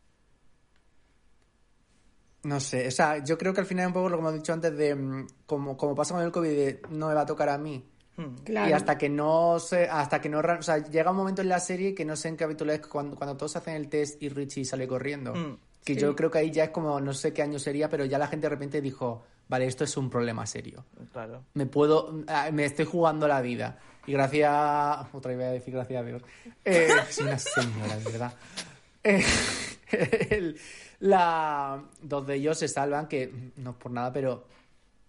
No sé, o sea, yo creo que al final es un poco lo que hemos dicho antes de mm, como, como pasa con el COVID, de no me va a tocar a mí. Hmm. Claro. Y hasta que no se, hasta que no, o sea, llega un momento en la serie que no sé en qué capítulo es cuando, cuando todos hacen el test y Richie sale corriendo. Mm, que sí. yo creo que ahí ya es como, no sé qué año sería, pero ya la gente de repente dijo, vale, esto es un problema serio. Claro. Me puedo, ah, me estoy jugando la vida. Y gracias, otra vez voy a decir gracias a Dios. Eh, soy una señora, de verdad. Eh, el- la, dos de ellos se salvan, que no es por nada, pero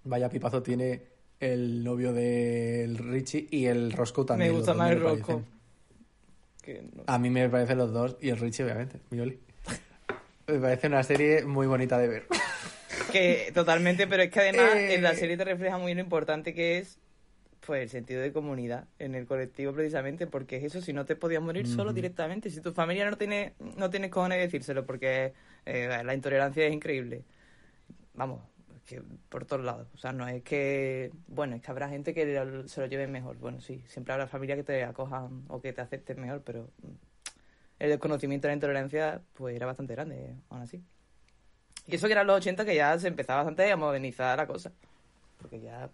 vaya pipazo tiene el novio del Richie y el Roscoe también. me gusta más el. Que no- A mí me parecen los dos y el Richie, obviamente, mi Oli. Me parece una serie muy bonita de ver. Que totalmente, pero es que además Eh. en la serie te refleja muy lo importante que es pues el sentido de comunidad en el colectivo precisamente, porque es eso, si no te podías morir solo directamente, si tu familia no tiene, no tienes cojones de decírselo, porque eh, la intolerancia es increíble. Vamos, es que por todos lados. O sea, no es que, bueno, es que habrá gente que lo- se lo lleve mejor. Bueno, sí, siempre habrá familias que te acojan o que te acepten mejor, pero mm, el desconocimiento de la intolerancia pues era bastante grande, aún así. Y eso que eran los 80 que ya se empezaba bastante a modernizar la cosa. Porque ya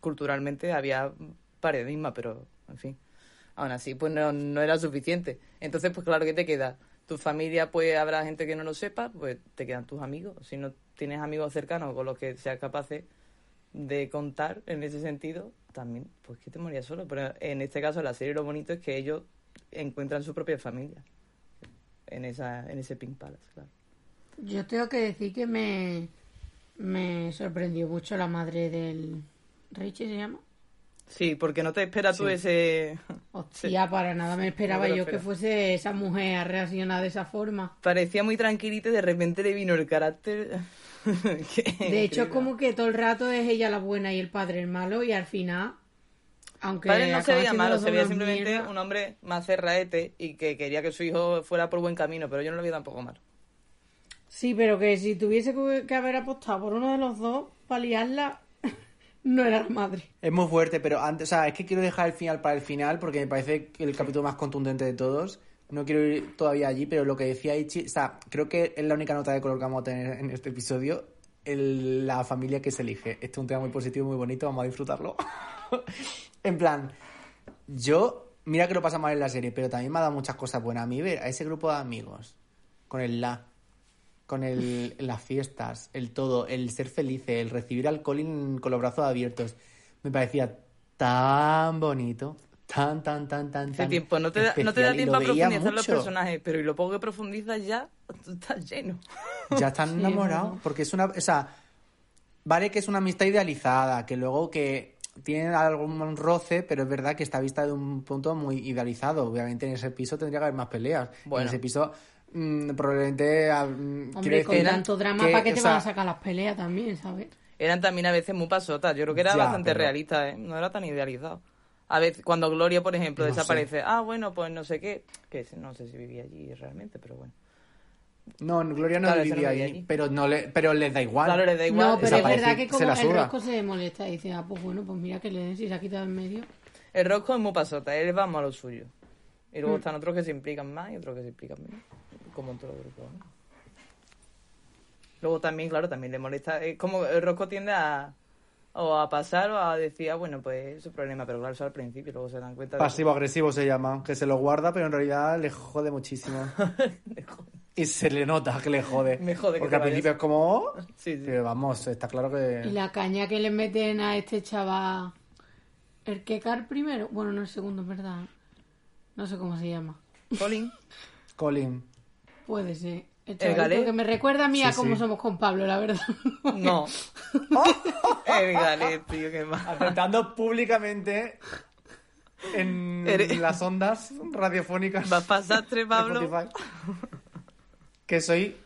culturalmente había paradigma, pero en fin. Aún así, pues no, no era suficiente. Entonces, pues claro que te queda. Tu familia, pues habrá gente que no lo sepa, pues te quedan tus amigos. Si no tienes amigos cercanos con los que seas capaces de contar en ese sentido, también, pues que te morías solo. Pero en este caso, la serie lo bonito es que ellos encuentran su propia familia en, esa, en ese Pink Palace, claro. Yo tengo que decir que me, me sorprendió mucho la madre del Richie, ¿se llama? Sí, porque no te esperas tú Sí. ese... Hostia, para nada me esperaba No yo que fuese esa mujer a reaccionar de esa forma. Parecía muy tranquilita y de repente le vino el carácter... De hecho, es como que todo el rato es ella la buena y el padre el malo y al final, aunque Padre no se veía malo, se veía simplemente un hombre más cerraete y que quería que su hijo fuera por buen camino, pero yo no lo veía tampoco malo. Sí, pero que si tuviese que haber apostado por uno de los dos para liarla, no era la madre. Es muy fuerte, pero antes, o sea, es que quiero dejar el final para el final porque me parece que el capítulo más contundente de todos. No quiero ir todavía allí, pero lo que decía Ichi, o sea, creo que es la única nota de color que vamos a tener en este episodio, el- la familia que se elige. Este es un tema muy positivo, muy bonito, vamos a disfrutarlo. en plan, yo, mira que lo pasa mal en la serie, pero también me ha dado muchas cosas buenas a mí ver a ese grupo de amigos, con el la, con el, las fiestas, el todo, el ser felices, el recibir al Colin con los brazos abiertos. Me parecía tan bonito, tan, tan, tan, tan, tan tiempo, no te, da, no te da tiempo a profundizar los personajes, pero y lo poco que profundizas ya, tú estás lleno. Ya están Sí, enamorados, porque es una, o sea, vale que es una amistad idealizada, que luego que tienen algún roce, pero es verdad que está vista de un punto muy idealizado. Obviamente en ese piso tendría que haber más peleas. Bueno. En ese piso mm, probablemente ah, mm, Hombre, con tanto drama, que, ¿para qué o te sea, van a sacar las peleas también, sabes? Eran también a veces muy pasotas, yo creo que era Ya, bastante pero- realista, ¿eh? no era tan idealizado. A veces, cuando Gloria, por ejemplo, No sé. desaparece, ah, bueno, pues no sé qué, que no sé si vivía allí realmente, pero bueno. No, Gloria no Claro, vivía allí, allí. pero no le, pero les da igual. Claro, les da igual. no, pero es verdad que se como la el suda. rosco se molesta y dice, ah, pues bueno, pues mira que le den si se ha quitado en medio. El Rosco es muy pasota, él va más a lo suyo. Y Mm. luego están otros que se implican más y otros que se implican menos. Como en todo el grupo. ¿no? Luego también, claro, también le molesta. Es como el Rosco tiende a. O a pasar o a decir, ah, bueno, pues es su problema. Pero claro, eso al principio, luego se dan cuenta de. Pasivo-agresivo se llama, que se lo guarda, pero en realidad le jode muchísimo. y se le nota que le jode. Me jode que Porque al principio es como... "Oh", Sí, sí. Pero vamos, está claro Y que... la caña que le meten a este chaval, el que car primero, bueno, no el segundo, en verdad. No sé cómo se llama. Colin. Colin. Puede ser. El, El chavalito galé. que me recuerda a mí a Sí, cómo sí. somos con Pablo, la verdad. No. El galé, tío, qué mal. Aceptando públicamente en Eres- las ondas radiofónicas. ¿Vas a pasastre, de Pablo? Que soy.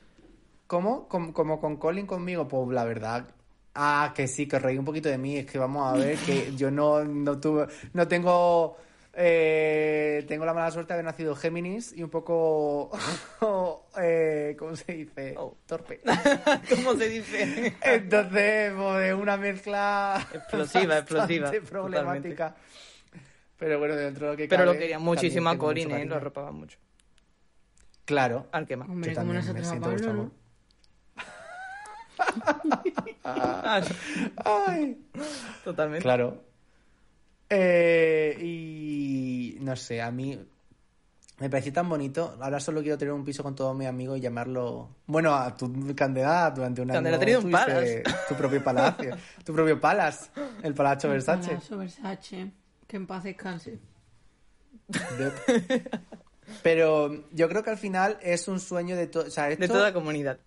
¿Cómo? ¿Como, como con Colin conmigo? Pues la verdad. Ah, que sí, que reí un poquito de mí. Es que vamos a ver que yo no, no tuve. No tengo. eh, tengo la mala suerte de haber nacido Géminis y un poco. eh, ¿Cómo se dice? Oh. Torpe. ¿Cómo se dice? Entonces, pues, una mezcla. Explosiva, explosiva, problemática. Pero bueno, dentro de lo que Pero lo quería muchísimo a mucho ¿eh? Lo arropaba mucho. Claro. Al que más. Hombre, Yo como también me siento Pablo, Ay. totalmente. Claro. Eh, y no sé, a mí me pareció tan bonito. Ahora solo quiero tener un piso con todos mis amigos y llamarlo. Bueno, a tu Candela durante un Candela año. ha tenido un tuviste Tu propio palacio. tu propio palace. El Palacio Versace. Palazzo Versace. Que en paz descanse. De- Pero yo creo que al final es un sueño de todo. O sea, esto- De toda comunidad.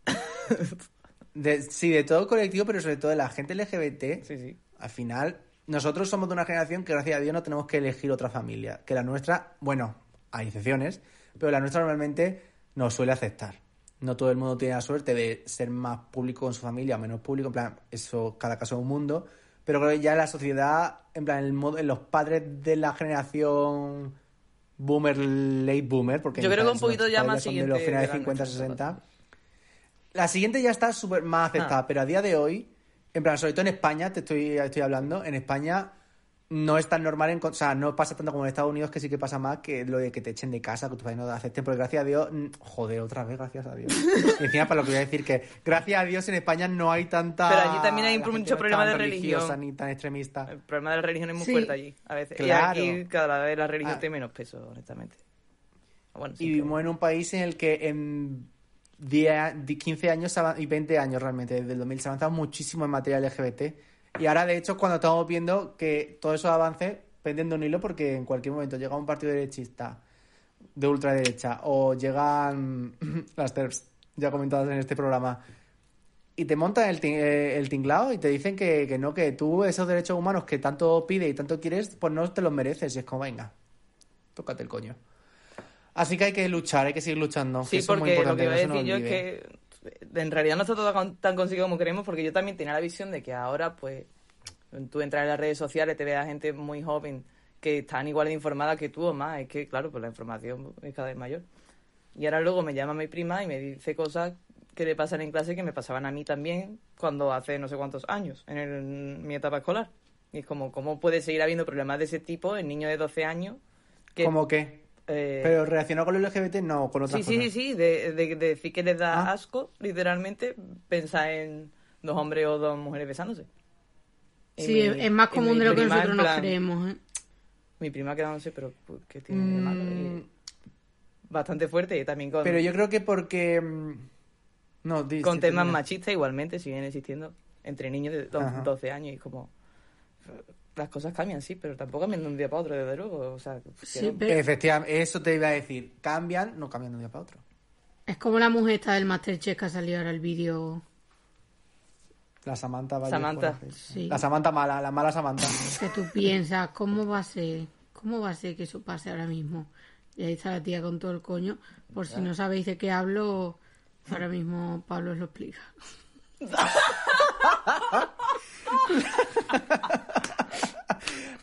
de- sí, de todo colectivo, pero sobre todo de la gente LGBT. Sí, sí. Al final, nosotros somos de una generación que, gracias a Dios, no tenemos que elegir otra familia. Que la nuestra, bueno, hay excepciones, pero la nuestra normalmente nos suele aceptar. No todo el mundo tiene la suerte de ser más público con su familia o menos público, en plan, eso, cada caso es un mundo. Pero creo que ya en la sociedad, en plan, el modo, en los padres de la generación boomer, late boomer, porque Yo creo que un poquito ya más son de los siguiente finales de la 50, nuestra, 60. La siguiente ya está súper más aceptada, Ah. pero a día de hoy, en plan, sobre todo en España, te estoy, estoy hablando, en España no es tan normal, en, o sea, no pasa tanto como en Estados Unidos, que sí que pasa más que lo de que te echen de casa, que tus padres no te acepten, porque gracias a Dios, joder, otra vez, gracias a Dios. Y encima, para lo que voy a decir, que gracias a Dios en España no hay tanta... Pero allí también hay mucho no problema tan de religión. Ni tan extremista. El problema de la religión es muy Sí. fuerte allí, a veces. Claro. Y aquí cada vez la religión Ah. tiene menos peso, honestamente. Bueno, sí, Y vivimos en un país en el que en 10, di- 15 años y 20 años realmente, desde el 2000, se ha avanzado muchísimo en materia LGBT. Y ahora, de hecho, cuando estamos viendo que todos esos avances penden de un hilo porque en cualquier momento llega un partido derechista de ultraderecha o llegan las TERFs, ya comentadas en este programa, y te montan el, eh, el tinglao y te dicen que, que no, que tú esos derechos humanos que tanto pides y tanto quieres, pues no te los mereces. Y es como, venga, tócate el coño. Así que hay que luchar, hay que seguir luchando. que Sí, eso es muy porque lo que importante, iba a no decir yo es que en realidad no está todo tan conseguido como queremos, porque yo también tenía la visión de que ahora, pues, tú entras en las redes sociales, te ves a gente muy joven que están igual de informada que tú o más. Es que, claro, pues la información es cada vez mayor. Y ahora luego me llama mi prima y me dice cosas que le pasan en clase que me pasaban a mí también cuando hace no sé cuántos años, en, el- mi etapa escolar. Y es como, ¿cómo puede seguir habiendo problemas de ese tipo en niños de 12 años? Que, ¿Cómo qué? Eh, Pero relacionado con el LGBT, no, con otras Sí, sí, sí, cosas. sí, de, de- de decir que les da Ah. asco, literalmente, pensar en dos hombres o dos mujeres besándose. Y Sí, mi- es más común de lo que nosotros nos creemos, ¿eh? Mi prima quedándose, pero pues, ¿qué tiene de malo? Y Mm, bastante fuerte y también con, pero yo creo que porque... mm, No, di- con sí, temas machistas igualmente siguen existiendo entre niños de do- Ajá. 12 años y como... Las cosas cambian, sí, pero tampoco cambian de un día para otro, desde luego. O sea, Sí, quiero- pero Efectivamente, eso te iba a decir. Cambian, no cambian de un día para otro. es como la mujer esta del Masterchef que ha salido ahora el vídeo. La Samantha Vallejo, Samantha. La Samantha mala, la mala Samantha. Que tú piensas, ¿cómo va a ser? ¿Cómo va a ser que eso pase ahora mismo? Y ahí está la tía con todo el coño. Por si no sabéis de qué hablo, ahora mismo Pablo os lo explica.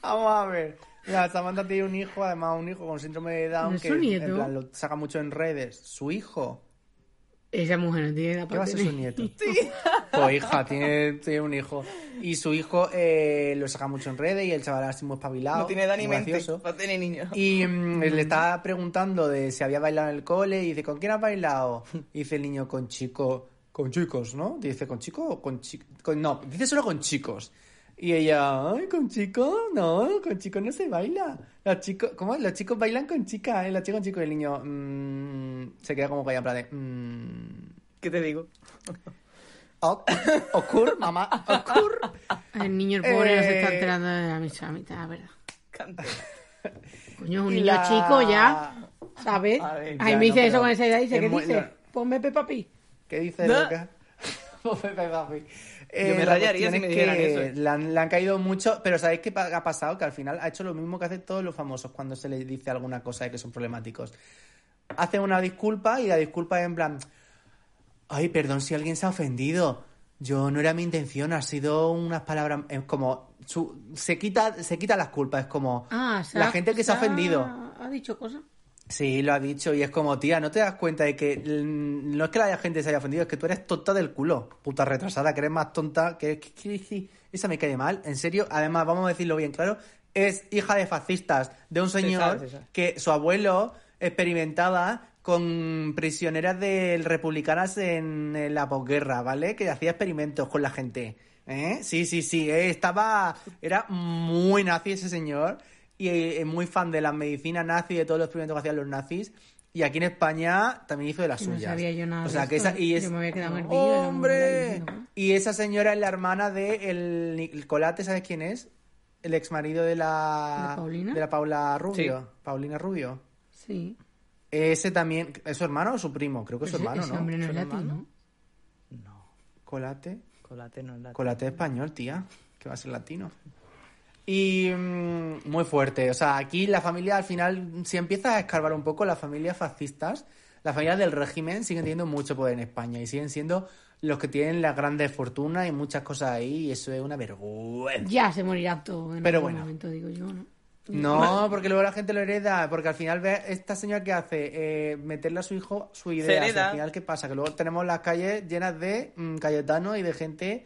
Vamos a ver. Mira, Samantha tiene un hijo, además un hijo con síndrome de Down ¿No es que en plan, lo saca mucho en redes. Su hijo. Esa mujer no tiene edad ¿Qué para va a ser su nieto? Pues hija, tiene, tiene un hijo. Y su hijo eh, lo saca mucho en redes y el chaval así muy espabilado. no tiene edad ni muy mente gracioso. para tener niños. Y mm, le estaba preguntando de si había bailado en el cole y dice, ¿con quién has bailado? Y dice el niño, con chico, con chicos, ¿no? Dice, ¿con chico o con chicos? No, dice solo con chicos. Y ella, ay, con chicos, no, con chicos no se baila. Los chicos, ¿cómo? Los chicos bailan con chicas, ¿eh? Los chicos con chicos. Y el niño mm, se queda como callado en plan de, mm, ¿Qué te digo? ok, ocur, mamá, ocur. El niño el pobre no se está Eh, enterando de la la mitad, la verdad. Cante. Coño, es un niño la- chico ya, ¿sabes? Ahí me no, dice eso con esa edad y dice, ¿qué muy- dice? Ponme Peppa Pig. ¿Qué dice No. loca? Pues Pepe Papi. Yo me rayaría si me dijeran que eso. ¿eh? Le han, le han caído mucho, pero ¿sabéis qué ha pasado? Que al final ha hecho lo mismo que hacen todos los famosos cuando se les dice alguna cosa de que son problemáticos. Hacen una disculpa y la disculpa es en plan, ay, perdón si alguien se ha ofendido. Yo no era mi intención, ha sido unas palabras, es como, su- se quita, se quita las culpas, es como, Ah, la gente que se ha ofendido. ¿Ha dicho cosas? Sí, lo ha dicho y es como, tía, ¿no te das cuenta de que no es que la gente se haya ofendido, es que tú eres tonta del culo, puta retrasada, que eres más tonta, que, que- que- que- esa me cae mal, en serio. Además, vamos a decirlo bien claro, es hija de fascistas, de un Se señor que su abuelo experimentaba con prisioneras del republicanas en, en la posguerra, ¿vale? Que hacía experimentos con la gente. ¿eh? Sí, sí, sí, eh, estaba, era muy nazi ese señor y eh, muy fan de las medicinas nazi y de todos los experimentos que hacían los nazis. Y aquí en España también hizo de las no suyas. sabía yo nada O de sea, que esto, esa, y es... Yo me había quedado no ¡Hombre! ¿no? Y esa señora es la hermana de el, el Colate, ¿sabes quién es? El ex marido de la... ¿De Paulina? De la Paula Rubio. Sí. Paulina Rubio. Sí. Ese también... ¿Es su hermano o su primo? Creo que es su Ese- hermano, ese ¿no? hombre no es ¿Su latino. hermano? Colate. Colate no es latino. Colate español, tía. Que va a ser latino. Y mm, muy fuerte. O sea, aquí la familia al final, si empiezas a escarbar un poco, las familias fascistas, las familias del régimen siguen teniendo mucho poder en España y siguen siendo los que tienen las grandes fortunas y muchas cosas ahí y eso es una vergüenza. Ya se morirá todo en Pero algún bueno. momento, digo yo, ¿no? No, porque luego la gente lo hereda, porque al final ve esta señora que hace eh, meterle a su hijo su idea. hereda. al final, ¿qué pasa? Que luego tenemos las calles llenas de mm, Cayetano y de gente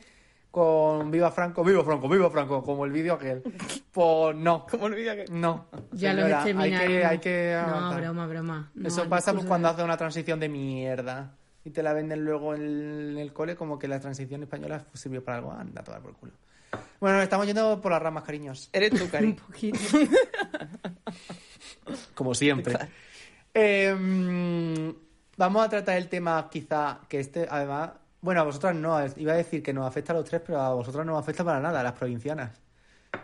con Viva Franco, Viva Franco, Viva Franco, como el vídeo aquel. Pues no, ¿Cómo olvida que.? no. Ya señora, hay exterminaron. que, hay que No, broma, broma. No, Eso el pasa pues, cuando de- hace una transición de mierda. Y te la venden luego en el, cole como que la transición española sirvió para algo. Anda, a tomar por culo. Bueno, nos estamos yendo por las ramas, cariños. Eres tú, Un Cari. poquito. Como siempre. Eh, mm, vamos a tratar el tema, quizá, que este, además. Bueno, a vosotras no, iba a decir que nos afecta a los tres, pero a vosotras no os afecta para nada, a las provincianas.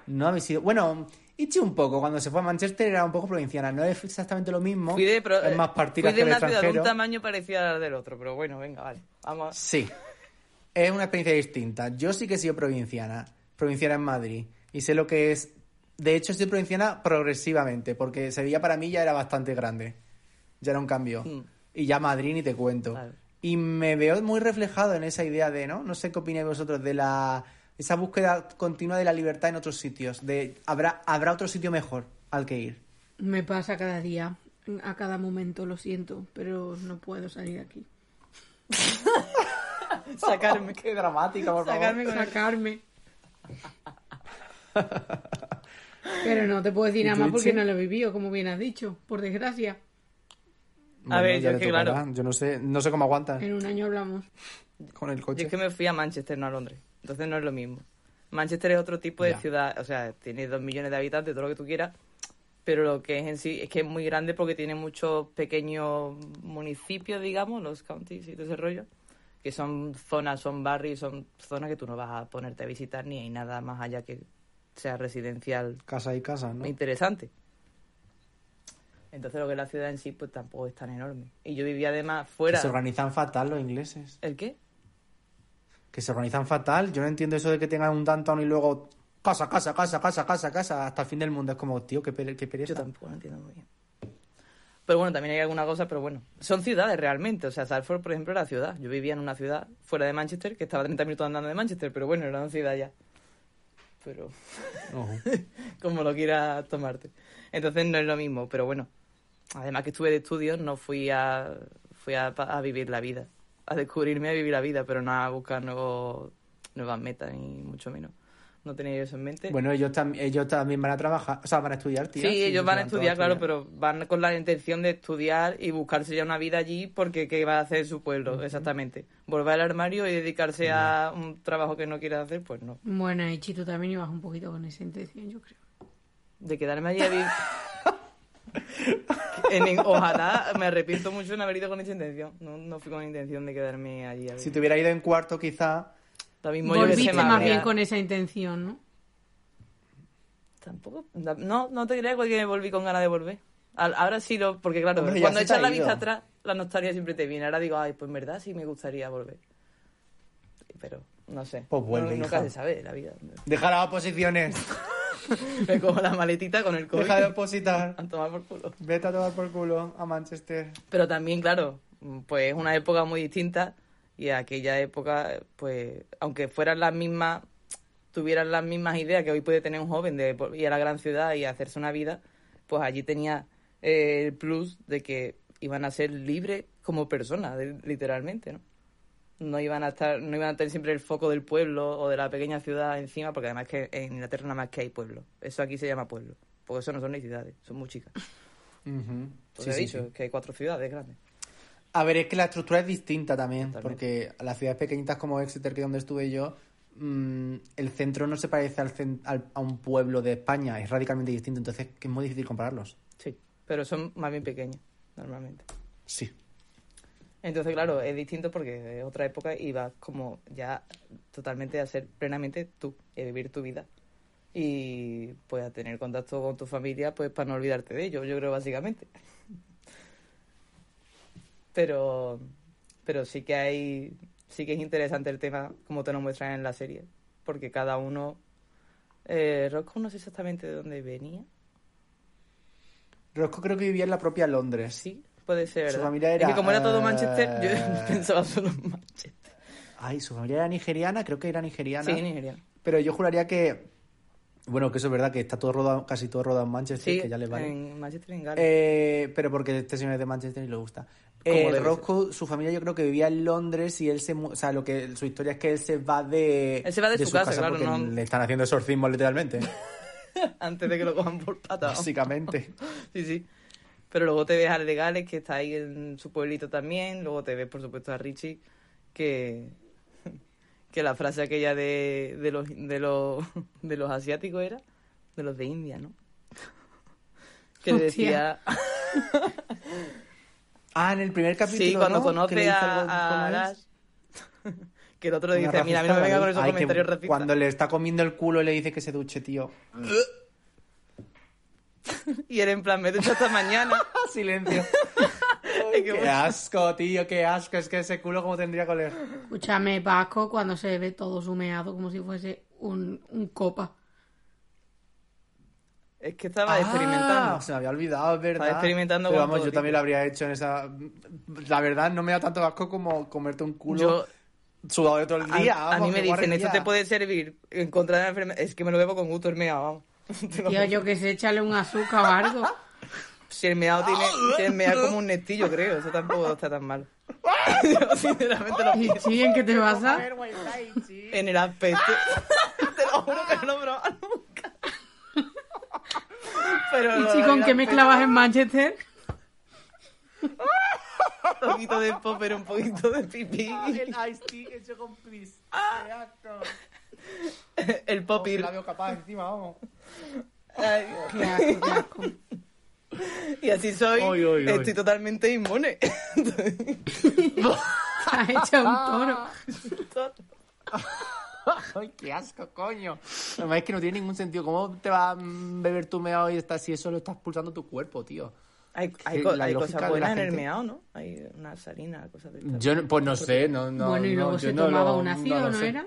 No habéis sido. Bueno, Ichi un poco, cuando se fue a Manchester era un poco provinciana, no es exactamente lo mismo. Fui de, pro- es más fui partidas de que el una ciudad de un tamaño parecido al del otro, pero bueno, venga, vale. Vamos. Sí, es una experiencia distinta. Yo sí que he sido provinciana, provinciana en Madrid, y sé lo que es. De hecho, soy provinciana progresivamente, porque Sevilla para mí ya era bastante grande. Ya era un cambio. Mm. Y ya Madrid ni te cuento. Y me veo muy reflejado en esa idea de, ¿no? No sé qué opináis vosotros de la esa búsqueda continua de la libertad en otros sitios. De habrá habrá otro sitio mejor al que ir. Me pasa cada día, a cada momento, lo siento, pero no puedo salir de aquí. Sacarme. qué dramática, por favor. Sacarme el- Sacarme. Pero no te puedo decir ¿Y nada más porque no lo he vivido, como bien has dicho, por desgracia. A ver, yo es que, tocará. claro. Yo no sé, no sé cómo aguantas En un año hablamos. con el Yo coche. es que me fui a Manchester, no a Londres. Entonces no es lo mismo. Manchester es otro tipo de Ya. ciudad, o sea, tiene dos millones de habitantes, todo lo que tú quieras, pero lo que es en sí es que es muy grande porque tiene muchos pequeños municipios, digamos, los counties y todo ese rollo, que son zonas, son barrios, son zonas que tú no vas a ponerte a visitar ni hay nada más allá que sea residencial Casa y casa, ¿no? interesante. Entonces lo que es la ciudad en sí pues tampoco es tan enorme. Y yo vivía además Que fuera... se organizan fatal los ingleses. ¿El qué? Que se organizan fatal. Yo no entiendo eso de que tengan un downtown y luego casa, casa, casa, casa, casa, casa, hasta el fin del mundo. Es como, tío, qué, qué pereza. Yo tampoco lo entiendo muy bien. Pero bueno, también hay alguna cosa, pero bueno. Son ciudades realmente. O sea, Salford, por ejemplo, era ciudad. Yo vivía en una ciudad fuera de Manchester, que estaba a 30 minutos andando de Manchester, pero bueno, era una ciudad ya. Pero como lo quieras tomarte. Entonces no es lo mismo, pero bueno. Además que estuve de estudios, no fui a, fui a, a vivir la vida. A descubrirme a vivir la vida, pero no a buscar nuevos, nuevas metas, ni mucho menos. No tenía eso en mente. Bueno, ellos, tam- ellos también van a trabajar, o sea, van a estudiar, tío. Sí, ellos van a estudiar, claro, pero van con la intención de estudiar y buscarse ya una vida allí porque ¿qué va a hacer en su pueblo? Exactamente. Volver al armario y dedicarse a un trabajo que no quiere hacer, pues no. Bueno, y Chito también ibas un poquito con esa intención, yo creo. De quedarme allí a vivir... En- ojalá me arrepiento mucho de no haber ido con esa intención. No, no fui con la intención de quedarme allí a. Si te hubiera ido en cuarto, quizá. Mismo yo que sé, Volviste más bien con esa intención, ¿no? Tampoco. No, no te creas que me volví con ganas de volver. Ahora sí lo. Porque claro, Hombre, cuando echas ha la vista atrás. la nostalgia siempre te viene. Ahora digo, ay, pues en verdad sí me gustaría volver. Pero, no sé. Pues vuelve, no, Nunca se sabe la vida. Deja las oposiciones. Me cojo la maletita con el COVID. Deja de opositar. A tomar por culo. Vete a tomar por culo a Manchester. Pero también, claro, pues es una época muy distinta y aquella época, pues, aunque fueran las mismas, tuvieran las mismas ideas que hoy puede tener un joven de ir a la gran ciudad y hacerse una vida, pues allí tenía eh, el plus de que iban a ser libres como personas, literalmente, ¿no? No iban a estar, no iban a tener siempre el foco del pueblo o de la pequeña ciudad encima, porque además que en Inglaterra nada más que hay pueblo. Eso aquí se llama pueblo, porque eso no son ni ciudades, son muy chicas. Pues Sí, he sí, dicho sí. que hay cuatro ciudades grandes. A ver, es que la estructura es distinta también, También. porque las ciudades pequeñitas como Exeter, que es donde estuve yo, mm, el centro no se parece al al- a un pueblo de España, es radicalmente distinto, entonces que es muy difícil compararlos. Sí, pero son más bien pequeños, normalmente. Sí. Entonces, claro, es distinto porque es otra época y vas como ya totalmente a ser plenamente tú, y a vivir tu vida. Y pues a tener contacto con tu familia, pues para no olvidarte de ellos, yo creo básicamente. Pero, pero sí que hay, sí que es interesante el tema, como te lo muestran en la serie, porque cada uno, eh, Roscoe no sé exactamente de dónde venía, Roscoe creo que vivía en la propia Londres. Sí, puede ser, Su ¿verdad? familia Es era, que como era todo eh, Manchester, yo pensaba solo en Manchester. Ay, su familia era nigeriana, creo que era nigeriana. Sí, Nigeria. Pero yo juraría que. Bueno, que eso es verdad, que está todo rodado, casi todo rodado en Manchester, Sí, que ya le vale. en Manchester en Gales. Eh, pero porque este señor es de Manchester y le gusta. Como Eh. Roscoe, su familia yo creo que vivía en Londres y él se... O sea, lo que su historia es que él se va de... Él se va de su casa, claro, porque no- le están haciendo exorcismo literalmente. Antes de que lo cojan por patas. básicamente. Sí, sí. Pero luego te ves a Legales, que está ahí en su pueblito también. Luego te ves, por supuesto, a Richie, que, que la frase aquella de, de, los, de, los, de los asiáticos era, de los de India, ¿no? Que le decía. Ah, en el primer capítulo, sí, cuando ¿no? Conoce a, algo- a. Arash, que el otro le dice, mira, a mí no me venga con esos Ay, comentarios racistas. Cuando le está comiendo el culo le dice que se duche, tío. Y él en plan, me he duchado esta mañana. Silencio. Ay, qué asco, tío, qué asco. Es que ese culo como tendría que oler. Escúchame, Vasco, cuando se ve todo sumeado como si fuese un, un copa. Es que estaba Ah, experimentando. se me había olvidado, es verdad. Estaba experimentando Pero con vamos, todo yo tipo. también lo habría hecho en esa... La verdad, no me da tanto asco como comerte un culo Yo, sudado de todo el día. a vamos, mí me dicen, esto te puede servir en contra de la enfermedad. Es que me lo bebo con gusto vamos. Tío, yo que sé, échale un azúcar o algo. Si el meado tiene, si el meado es como un nestillo, creo. Eso tampoco está tan mal. Yo, sinceramente lo Y sí, ¿en qué te basas? En el aspecto. Te lo juro que no lo he probado nunca. Pero ¿Y sí, con qué me clavas en Manchester? Un poquito de popper, un poquito de pipí. El iced tea hecho con pis. Qué asco. El Oh, popir. la veo capaz encima, vamos. Ay, Qué asco, qué asco. Y así soy. Oy, oy, oy. Estoy totalmente inmune. Ha hecho un toro. Ay, qué asco, coño. Además es que no tiene ningún sentido. ¿Cómo te va a beber tu meado y estás, si eso lo estás pulsando tu cuerpo, tío? Hay, co- cosas buenas en el meao, ¿no? Hay una salina, cosas de. Yo, no- pues no sé, no, no. bueno, y no, luego se no tomaba lo- un ácido, no ¿no, sé. era?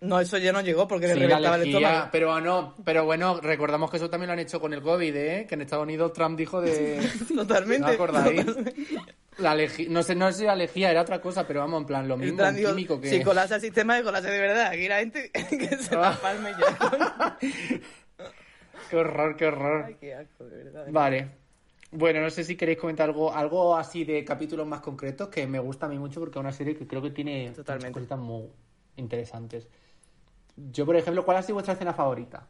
No, eso ya no llegó porque le Sí, reventaba el estómago. pero no, pero bueno, recordamos que eso también lo han hecho con el COVID, ¿eh? Que en Estados Unidos Trump dijo de... Totalmente. ¿No totalmente. La no sé, no sé si la lejía era otra cosa, pero vamos, en plan, lo mismo, un dijo, químico que... Si colase el sistema de colase de verdad. Aquí la gente que se Ah. la palme ya. Qué horror, qué horror. Ay, qué asco, de verdad. Vale. Bueno, no sé si queréis comentar algo, algo así de capítulos más concretos que me gusta a mí mucho porque es una serie que creo que tiene Totalmente. muchas cositas muy interesantes. Yo, por ejemplo, ¿cuál ha sido vuestra escena favorita?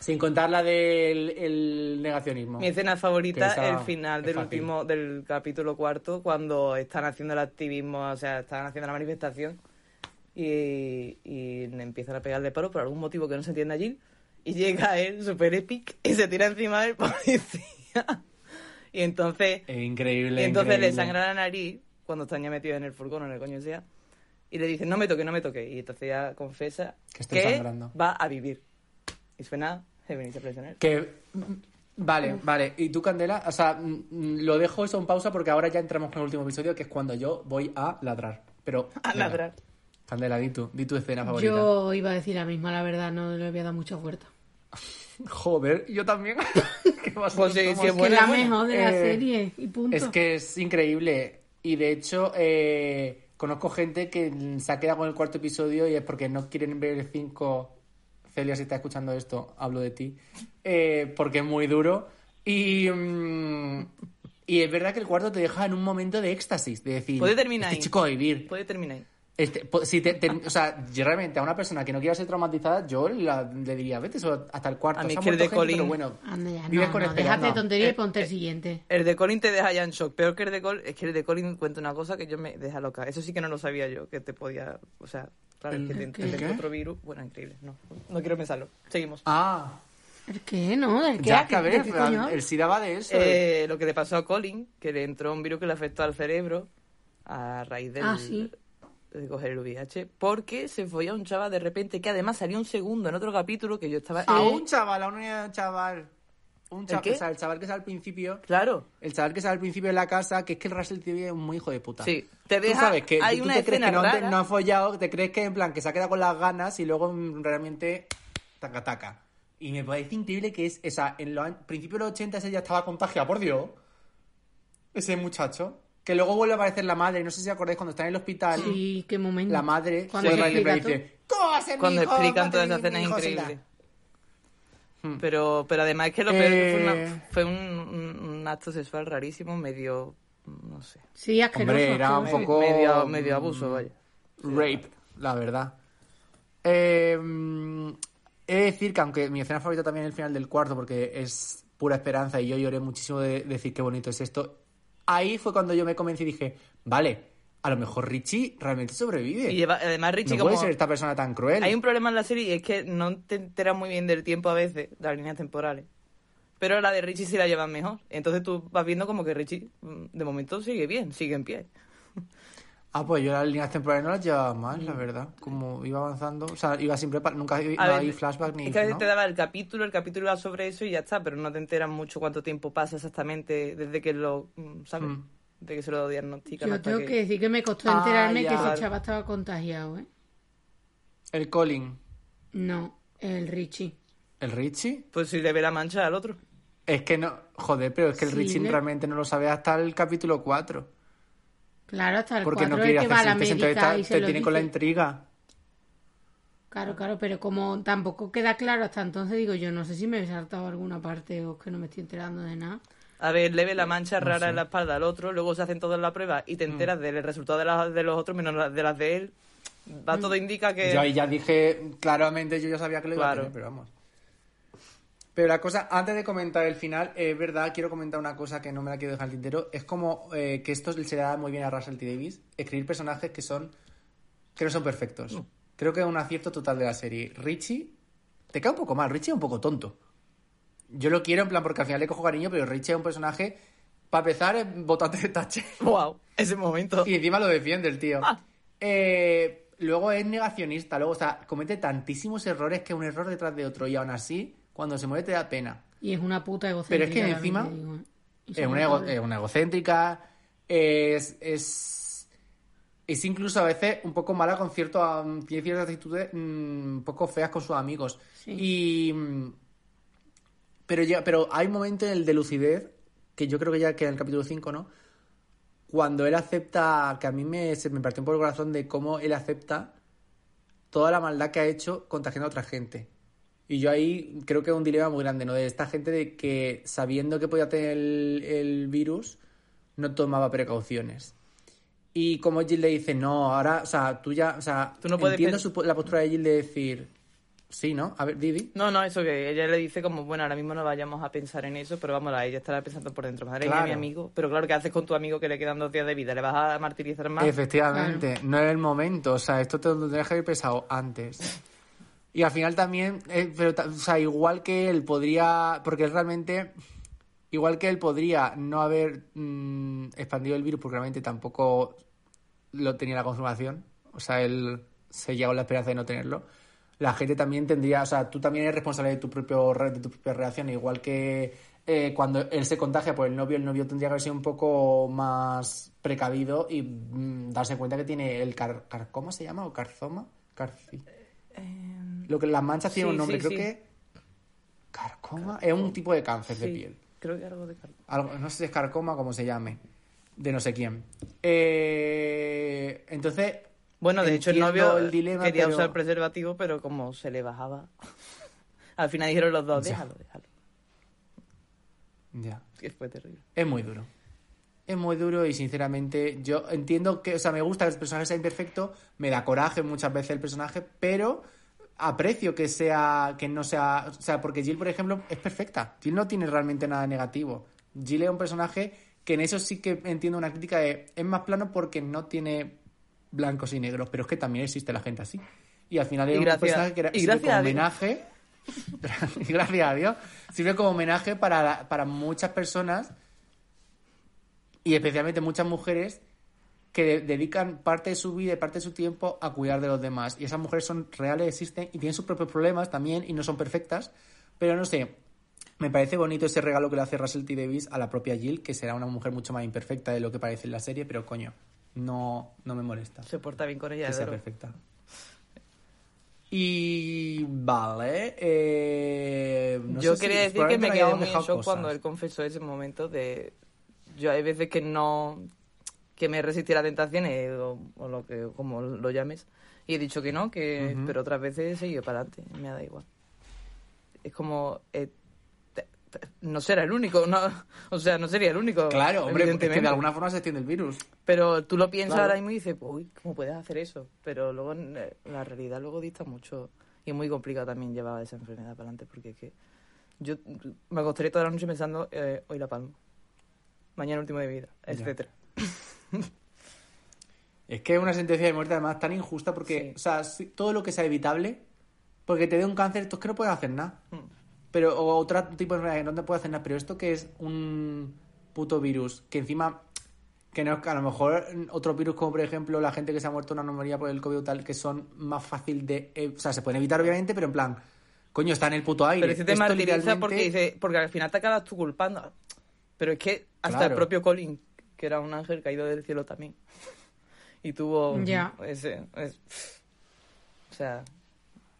Sin contar la del el negacionismo. Mi escena favorita el final del fácil. último, del capítulo cuarto, cuando están haciendo el activismo, o sea, están haciendo la manifestación y, y empiezan a pegar de paro por algún motivo que no se entiende allí. Y llega él, super epic, y se tira encima del policía. Y entonces, Es increíble. y entonces le sangra la nariz cuando están ya metidos en el furgón o en el coño sea. Y le dicen, no me toque, no me toque. Y entonces ya confesa Que estoy sangrando. va a vivir. Y suena Heaven is a Prisoner. Que Vale, vale. ¿Y tú, Candela? O sea, mm, mm, lo dejo eso en pausa porque ahora ya entramos con el último episodio, que es cuando yo voy a ladrar. Pero. A venga. ladrar. Candela, di tú, di tu escena favorita. Yo iba a decir la misma, la verdad, no le voy a dar mucha vuelta. Joder, yo también. ¿Qué Pues sí, sí, es Que buena, es la buena. mejor de la Eh, serie, y punto. Es que es increíble. Y de hecho, eh, conozco gente que se ha quedado con el cuarto episodio y es porque no quieren ver el 5. Celia, si está escuchando esto, hablo de ti. Eh, porque es muy duro. Y, mm, y es verdad que el cuarto te deja en un momento de éxtasis. De decir, Puede terminar este ahí. chico va a vivir. Puede terminar ahí. Este, si te- te- o sea, yo realmente a una persona que no quiera ser traumatizada, yo la- le diría, vete hasta el cuarto. A mí es que el de gente, pero Colin- bueno, Anda ya, vives no, con no, esperanza. déjate de tontería y ponte el eh, siguiente. El de Colin te deja ya en shock. Peor que el de Colin, es que el de Colin cuenta una cosa que yo me deja loca. Eso sí que no lo sabía yo, que te podía. O sea, claro, es que te, ¿El te mete otro virus. Bueno, increíble. No, no quiero pensarlo. Seguimos. Ah, ¿El qué? ¿No? ¿El qué? ya ¿De que a ver, el SIDA va de eso. Eh, lo que le pasó a Colin, que le entró un virus que le afectó al cerebro a raíz del, Ah, sí. De coger el VIH, porque se fue a un chaval de repente que además salió un segundo en otro capítulo que yo estaba... A eh, un chaval, a un chaval. Un chaval, qué? O sea, el chaval que sale al principio. Claro. El chaval que sale al principio de la casa, que es que el Russell TV es un muy hijo de puta. Sí. Te Tú deja... sabes que hay tú una te crees que no, te- no ha follado, te crees que en plan que se ha quedado con las ganas y luego realmente taca taca. Y me parece increíble que es esa en los principios de los 80 ese ya estaba contagiado, por Dios. Ese muchacho. Que luego vuelve a aparecer la madre, no sé si acordáis cuando está en el hospital. Sí, qué momento. La madre Cuando vuelve se y le explica dice, ¿cómo va a ser mi Cuando hijo? explican toda esa escena es hijo SIDA". increíble. Hmm. Pero, pero además es que lo peor fue, Eh. una- fue un, acto sexual rarísimo, medio... no sé. Sí, asqueroso. Hombre, era un poco- Medio, medio abuso, vaya. Rape, la verdad. Eh, mm, he de decir que aunque mi escena favorita también es el final del cuarto, porque es pura esperanza y yo lloré muchísimo de decir qué bonito es esto, ahí fue cuando yo me convencí y dije, vale, a lo mejor Richie realmente sobrevive. Y además Richie no como... puede ser esta persona tan cruel. Hay un problema en la serie y es que no te enteras muy bien del tiempo a veces, de las líneas temporales. Pero la de Richie sí la llevan mejor. Entonces tú vas viendo como que Richie, mm, de momento, sigue bien, sigue en pie. Ah, pues yo las líneas temporales no las llevaba mal, la verdad. Como iba avanzando, o sea, iba siempre, pa- nunca iba A ver, flashback ni... es que a veces ¿no? te daba el capítulo, el capítulo iba sobre eso y ya está, pero no te enteras mucho cuánto tiempo pasa exactamente desde que lo, mm, ¿sabes? Mm. De que se lo diagnostican Yo hasta tengo que... que decir que me costó Ah, enterarme ya. que ese chaval estaba contagiado, ¿eh? El Colin, No, el Richie. el Richie... Pues si le ve la mancha al otro. Es que no, joder, pero es que el Sí, Richie le- realmente no lo sabe hasta el capítulo 4. Claro, hasta el Porque 4 no quiere que va a la hacerse entonces está- y se te lo tiene con la intriga. Claro, claro, pero como tampoco queda claro hasta entonces, digo yo, no sé si me he saltado alguna parte o es que no me estoy enterando de nada. A ver, le ve la mancha rara en la espalda al otro, luego se hacen todas las pruebas y te Mm. enteras del resultado de, las, de los otros menos las de las de él. Va todo indica que... Yo ahí ya dije, claramente yo ya sabía que lo iba Claro. a tener, pero vamos. Pero la cosa, antes de comentar el final, es verdad, quiero comentar una cosa que no me la quiero dejar al tintero. Es como eh, que esto se le da muy bien a Russell T. Davis, escribir personajes que son que no son perfectos. Mm. Creo que es un acierto total de la serie. Richie, te cae un poco mal, Richie es un poco tonto. Yo lo quiero en plan porque al final le cojo cariño, pero Richie es un personaje, para empezar, es botante de tache. ¡Wow! Ese momento. Y encima lo defiende el tío. Ah. Eh, luego es negacionista, luego, o sea, comete tantísimos errores que un error detrás de otro. Y aún así, cuando se muere te da pena. Y es una puta egocéntrica. Pero es que encima Es una, ego- es una egocéntrica, es, es, es incluso a veces un poco mala con cierto, tiene ciertas actitudes mm, un poco feas con sus amigos. Sí. Y, mm, pero, ya, pero hay un momento en el de lucidez, que yo creo que ya queda en el capítulo 5, ¿no? Cuando él acepta, que a mí me, se me partió un poco el corazón de cómo él acepta toda la maldad que ha hecho contagiando a otra gente. Y yo ahí creo que es un dilema muy grande, ¿no? De esta gente de que sabiendo que podía tener el, el virus, no tomaba precauciones. Y como Jill le dice, no, ahora, o sea, tú ya, o sea, Tú no puedes entiendo su la postura de Jill de decir, sí, ¿no? A ver, Didi. No, no, eso que ella le dice como, bueno, ahora mismo no vayamos a pensar en eso, pero vamos, ella estará pensando por dentro, madre mía, mi amigo. Pero claro, ¿qué haces con tu amigo que le quedan dos días de vida? ¿Le vas a martirizar más? Efectivamente, no es el momento, o sea, esto te lo tendrías que haber pensado antes. Y al final también, eh, pero, o sea, igual que él podría, porque realmente, igual que él podría no haber mm, expandido el virus, porque realmente tampoco lo tenía la confirmación, o sea, él se llegó la esperanza de no tenerlo. La gente también tendría, o sea, tú también eres responsable de tu propio de tu propia reacción, igual que eh, cuando él se contagia por el novio, el novio tendría que haber sido un poco más precavido y mm, darse cuenta que tiene el car carcoma, ¿se llama? ¿O carzoma? Carci. Lo que las manchas tienen sí, un nombre, sí, creo sí. que... Carcoma es un tipo de cáncer de piel. Creo que algo de carne. Algo- no sé si es carcoma, como se llame. De no sé quién. Eh, entonces... Bueno, de hecho el novio el dilema, quería pero- usar preservativo, pero como se le bajaba... Al final dijeron los dos, Ya. déjalo, déjalo. Ya. Que fue terrible. Es muy duro. Es muy duro y sinceramente yo entiendo que, o sea, me gusta que el personaje sea imperfecto, me da coraje muchas veces el personaje, pero aprecio que sea, que no sea, o sea, porque Jill, por ejemplo, es perfecta. Jill no tiene realmente nada negativo. Jill es un personaje que en eso sí que entiendo una crítica de, es más plano porque no tiene blancos y negros, pero es que también existe la gente así. Y al final es un personaje que era, y gracias como homenaje, gracias a Dios, sirve como homenaje para, para muchas personas y especialmente muchas mujeres que de- dedican parte de su vida y parte de su tiempo a cuidar de los demás. Y esas mujeres son reales, existen y tienen sus propios problemas también y no son perfectas. Pero no sé, me parece bonito ese regalo que le hace Russell T. Davis a la propia Jill, que será una mujer mucho más imperfecta de lo que parece en la serie, pero coño, no, no me molesta Se porta bien con ella, que sea perfecta. Y vale, eh, no yo sé quería si- decir que me quedé muy en shock cosas. cuando él confesó ese momento de... Yo hay veces que no... que me resistí a la tentación eh, o, o lo que como lo llames y he dicho que no, que pero otras veces he seguido para adelante, me da igual. Es como... eh, no será el único, no, o sea, no sería el único. Claro, hombre, porque de alguna forma se extiende el virus. Pero tú lo piensas Claro. ahora mismo y dices, uy, ¿cómo puedes hacer eso? Pero luego eh, la realidad luego dista mucho. Y es muy complicado también llevar esa enfermedad para adelante porque es que yo me acostaré toda la noche pensando, eh, hoy la palmo, mañana último de mi vida, etcétera. Es que es una sentencia de muerte además tan injusta porque, Sí. o sea, si- todo lo que sea evitable, porque te dé un cáncer, tú es que no puedes hacer nada. Mm. Pero, o otro tipo de enfermedad que no te puede hacer nada, pero esto que es un puto virus, que encima, que no es que a lo mejor otro virus como por ejemplo la gente que se ha muerto de una neumonía por el COVID o tal, que son más fácil de, eh, o sea, se pueden evitar obviamente, pero en plan, coño, está en el puto aire. Pero si te Esto martiriza literalmente- porque dice, porque al final te acabas tú culpando. Pero es que hasta Claro. el propio Colin, que era un ángel caído del cielo también. Y tuvo Ya. ese, es- o sea,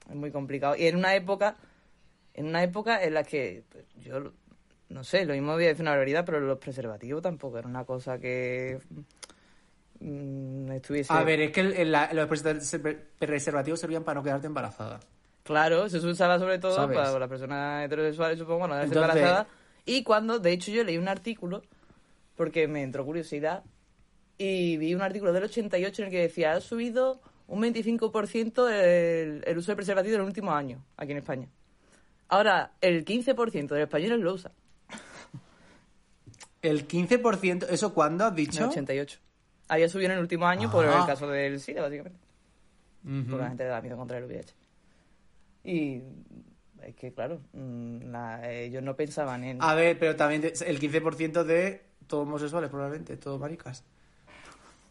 es muy complicado. Y en una época, en una época en la que yo no sé, lo mismo voy a decir una barbaridad, pero los preservativos tampoco era una cosa que mm, estuviese A ver, es que el- el- la- los preserv- preservativos servían para no quedarte embarazada. Claro, se usaba sobre todo ¿Sabes? para las personas heterosexuales, supongo, no quedarse Entonces- embarazadas. Y cuando, de hecho, yo leí un artículo, porque me entró curiosidad, y vi un artículo del 88 en el que decía, ha subido un 25% el, el uso de preservativo en el último año, aquí en España. Ahora, el 15% de los españoles lo usa. El 15%, ¿eso cuándo has dicho? el 88. Había subido en el último año por Ah. el caso del SIDA, básicamente. Ujú. Porque la gente le da miedo contra el VIH. Y es que, claro, mm, la- ellos no pensaban en... A ver, pero también el 15% de todos homosexuales, probablemente, todos maricas.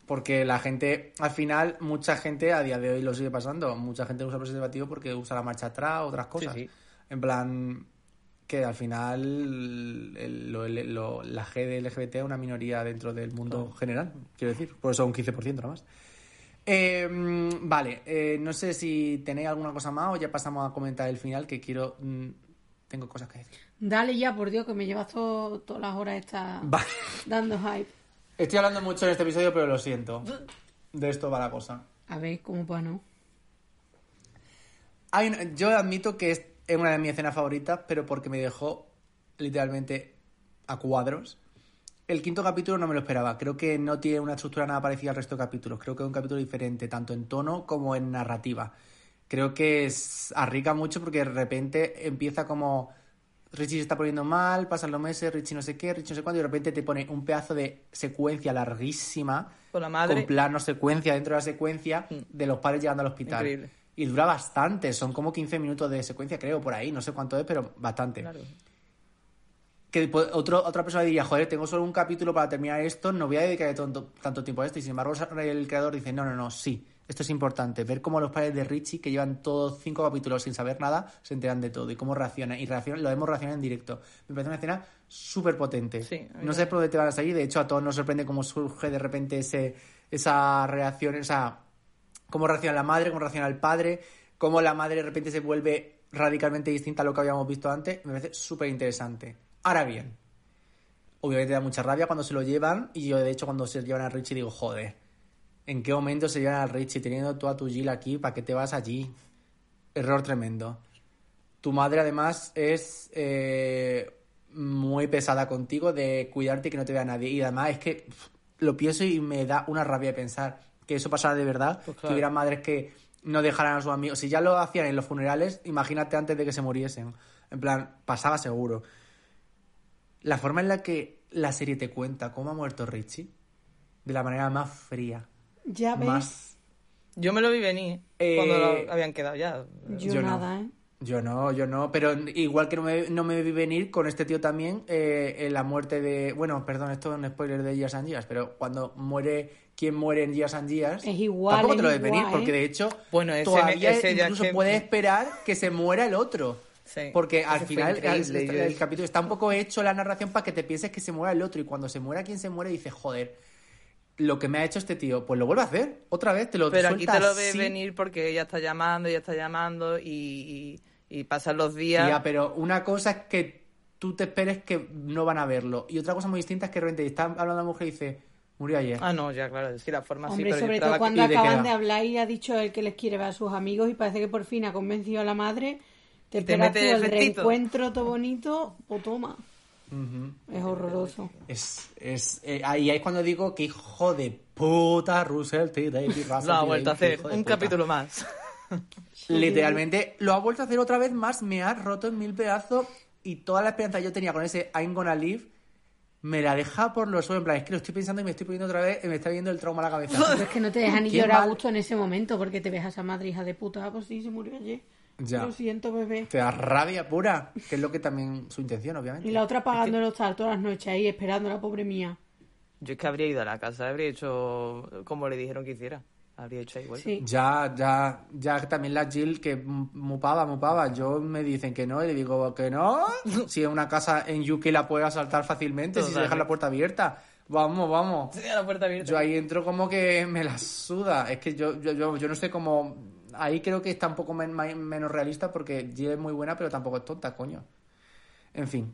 Porque la gente, al final, mucha gente a día de hoy lo sigue pasando. Mucha gente usa preservativo porque usa la marcha atrás, otras cosas. sí. En plan, que al final el- lo- lo- la G de LGBT es una minoría dentro del mundo general, quiero decir. Por eso un 15% nada más. Eh, mm, vale, eh, no sé si tenéis alguna cosa más o ya pasamos a comentar el final, que quiero... mm, tengo cosas que decir. Dale ya, por Dios, que me llevas todo- todas las horas Vale. dando hype. Estoy hablando mucho en este episodio, pero lo siento. De esto va la cosa. A ver, ¿cómo para no? Hay un- yo admito que es es una de mis escenas favoritas, pero porque me dejó literalmente a cuadros. El quinto capítulo no me lo esperaba. Creo que no tiene una estructura nada parecida al resto de capítulos. Creo que es un capítulo diferente, tanto en tono como en narrativa. Creo que es, arriesga mucho porque de repente empieza como Richie se está poniendo mal, pasan los meses, Richie no sé qué, Richie no sé cuándo, y de repente te pone un pedazo de secuencia larguísima, Con la madre. con plano secuencia dentro de la secuencia de los padres llegando al hospital. Increíble. Y dura bastante, son como 15 minutos de secuencia, creo, por ahí, no sé cuánto es, pero bastante. Claro. que otro, otra persona diría, joder, tengo solo un capítulo para terminar esto, no voy a dedicar tanto, tanto tiempo a esto. Y sin embargo, el creador dice, no, no, no, sí, esto es importante. Ver cómo los padres de Richie, que llevan todos cinco capítulos sin saber nada, se enteran de todo y cómo reaccionan. Y reaccionan, lo vemos reaccionar en directo. Me parece una escena súper potente. Sí, no sé por dónde te van a salir. De hecho, a todos nos sorprende cómo surge de repente ese, esa reacción, esa cómo reacciona la madre, cómo reacciona el padre, cómo la madre de repente se vuelve radicalmente distinta a lo que habíamos visto antes, me parece súper interesante. Ahora bien, obviamente da mucha rabia cuando se lo llevan, y yo de hecho cuando se llevan a Richie digo, joder, ¿en qué momento se llevan a Richie teniendo tú a tu Jill aquí? ¿Para qué te vas allí? Error tremendo. Tu madre además es eh, muy pesada contigo de cuidarte y que no te vea nadie. Y además es que pff, lo pienso y me da una rabia pensar que eso pasara de verdad. Pues claro. Que hubiera madres que no dejaran a sus amigos. Si ya lo hacían en los funerales, imagínate antes de que se muriesen. En plan, pasaba seguro. La forma en la que la serie te cuenta cómo ha muerto Richie, de la manera más fría, Ya ves, más... Yo me lo vi venir Eh, cuando lo habían quedado ya. yo, yo no. nada, ¿eh? Yo no, yo no, pero igual que no me, no me vi venir con este tío también, eh, en la muerte de... Bueno, perdón, esto es un spoiler de Years and Years, pero cuando muere quien muere en Years and Years... Es igual, Tampoco te lo ves venir, porque ¿eh? de hecho Bueno, ese- todavía ese incluso que- puedes esperar que se muera el otro. Sí, Porque al final el, el capítulo está un poco hecho la narración para que te pienses que se muera el otro y cuando se muera quien se muere dices, joder, lo que me ha hecho este tío, pues lo vuelve a hacer, otra vez, te lo Pero aquí te lo ves así. venir porque ella está llamando, ella está llamando y, y, y pasan los días. Tía, pero una cosa es que tú te esperes que no van a verlo. Y otra cosa muy distinta es que de repente está hablando la mujer y dice, murió ayer. Ah, no, ya, claro, sí, la forma Hombre, sí, pero sobre todo que- cuando ¿Y de qué acaban de hablar y ha dicho él que les quiere ver a sus amigos y parece que por fin ha convencido a la madre. Te te esperas el reencuentro todo bonito o toma. Es horroroso. Es, es, eh, ahí es cuando digo que hijo de puta Russell T. Davies, Russell Lo ha vuelto a hacer, un puta. capítulo más. Literalmente lo ha vuelto a hacer otra vez más, me ha roto en mil pedazos y toda la esperanza que yo tenía con ese I'm gonna live me la deja por los suelos. En plan, es que lo estoy pensando y me estoy poniendo otra vez y me está viendo el trauma a la cabeza. Pero es que no te deja ni llorar a gusto en ese momento porque te ves a esa madre hija de puta. Pues sí, se murió ayer. Ya. Lo siento, bebé. Te da rabia pura, que es lo que también su intención, obviamente. Y la otra pagando el hostal todas las noches ahí esperando a la pobre mía. Yo es que habría ido a la casa, habría hecho como le dijeron que hiciera. Habría hecho vuelta. Sí. Ya, ya, ya también la Jill que mupaba, mupaba. Yo me dicen que no y le digo que no. Si en una casa en UK la puedes asaltar fácilmente, si se deja la puerta abierta. Vamos, vamos. Tenía la puerta abierta. Yo ahí entro como que me la suda. Es que yo, yo, yo, yo no sé cómo... Ahí creo que está un poco men- menos realista porque Jill es muy buena, pero tampoco es tonta, coño. En fin.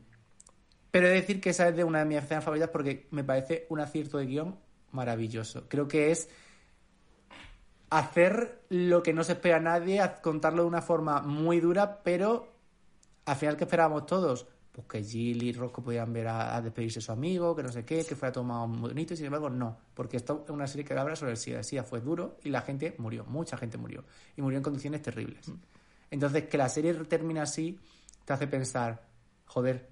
Pero he de decir que esa es de una de mis escenas favoritas porque me parece un acierto de guion maravilloso. Creo que es hacer lo que no se espera a nadie, contarlo de una forma muy dura, pero al final, ¿qué esperábamos todos? Pues que Jill y Roscoe pudieran ver a, a despedirse de su amigo, que no sé qué, que fuera todo más bonito, y sin embargo, no, porque esto es una serie que habla sobre el SIDA. El SIDA fue duro y la gente murió, mucha gente murió, y murió en condiciones terribles. Entonces, que la serie termine así te hace pensar, joder,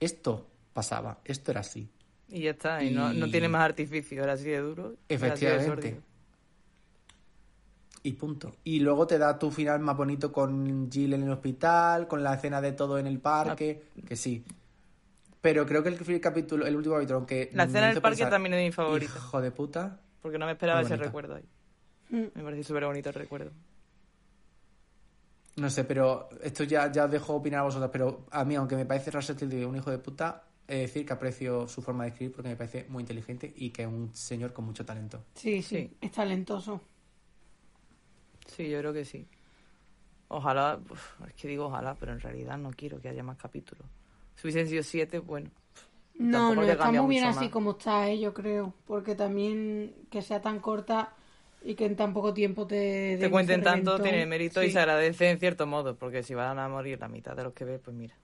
esto pasaba, esto era así. Y ya está, y, No, no Y- tiene más artificio, era así de duro. Efectivamente. Y punto. Y luego te da tu final más bonito con Jill en el hospital, con la escena de todo en el parque, Ah. que sí. Pero creo que el, el capítulo, el último capítulo, aunque La escena del parque pensar, también es de mi favorita. Hijo de puta. Porque no me esperaba ese recuerdo ahí. Mm. Me parece súper bonito el recuerdo. No sé, pero esto ya, ya os dejo opinar a vosotros. Pero a mí, aunque me parece Russell T. Davies un hijo de puta, he de decir que aprecio su forma de escribir porque me parece muy inteligente y que es un señor con mucho talento. Sí, sí, Sí. es talentoso. Sí, yo creo que sí. Ojalá, es que digo ojalá, pero en realidad no quiero que haya más capítulos. Si hubiesen sido siete, bueno. No, Tampoco no, le está muy bien así más. como está, ¿eh? yo creo. Porque también que sea tan corta y que en tan poco tiempo te... Te cuenten tanto, tiene mérito y se agradece en cierto modo, porque si van a morir la mitad de los que ves, pues mira.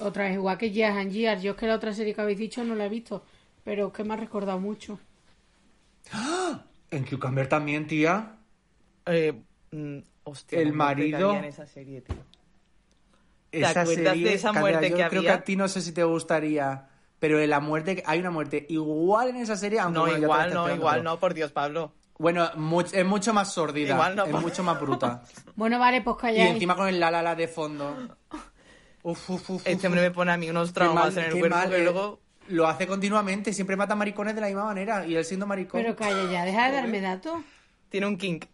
Otra vez, igual que Years and Years. Yo es que la otra serie que habéis dicho no la he visto, pero es que me ha recordado mucho. En Cucumber también, tía. Eh, mm, hostia, El marido- en esa serie, tío. ¿Te Esa acuerdas serie, de esa Candela, muerte yo que creo había? que a ti no sé si te gustaría, pero en la muerte, hay una muerte igual en esa serie, aunque No, bueno, igual no, igual pero- no, por Dios, Pablo. Bueno, much- es mucho más sordida, Igual no, es mucho más bruta. Bueno, vale, pues y calláis. encima con el la la la de fondo. Uf, uf, uf, Este hombre me pone a mí unos traumas mal, en el cuerpo mal, que eh. luego... Lo hace continuamente, siempre mata maricones de la misma manera. Y él siendo maricón. Pero calla ya, deja de darme datos. Tiene un kink.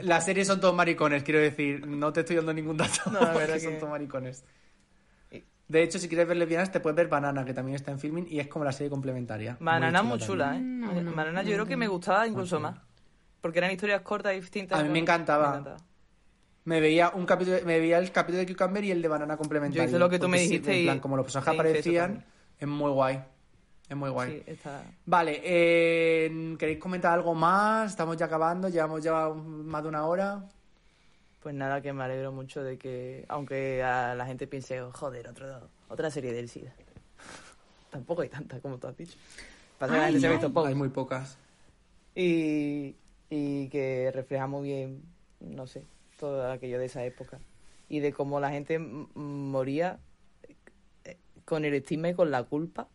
Las series son todos maricones, quiero decir. No te estoy dando ningún dato. No, la son todos maricones. Y- De hecho, si quieres ver lesbianas, te puedes ver Banana, que también está en filming y es como la serie complementaria. Banana muy también. chula, ¿eh? No, no, Banana yo no, creo que me gustaba incluso más. Porque eran historias cortas y distintas. A mí me encantaba. Me veía un capítulo, me veía el capítulo de Cucumber y el de Banana complementario. Yo hice lo que tú me sí, dijiste en plan, y- como los personajes aparecían, es muy guay. Es muy guay. Sí, está... Vale, eh, ¿queréis comentar algo más? Estamos ya acabando, llevamos ya más de una hora. Pues nada, que me alegro mucho de que, aunque a la gente piense, "Oh, joder, otro, otra serie del SIDA. Tampoco hay tanta como tú has dicho. Pasa que la Ay, gente se ha visto. Hay muy pocas. Y, y que refleja muy bien, no sé, todo aquello de esa época. Y de cómo la gente moría eh, con el estigma y con la culpa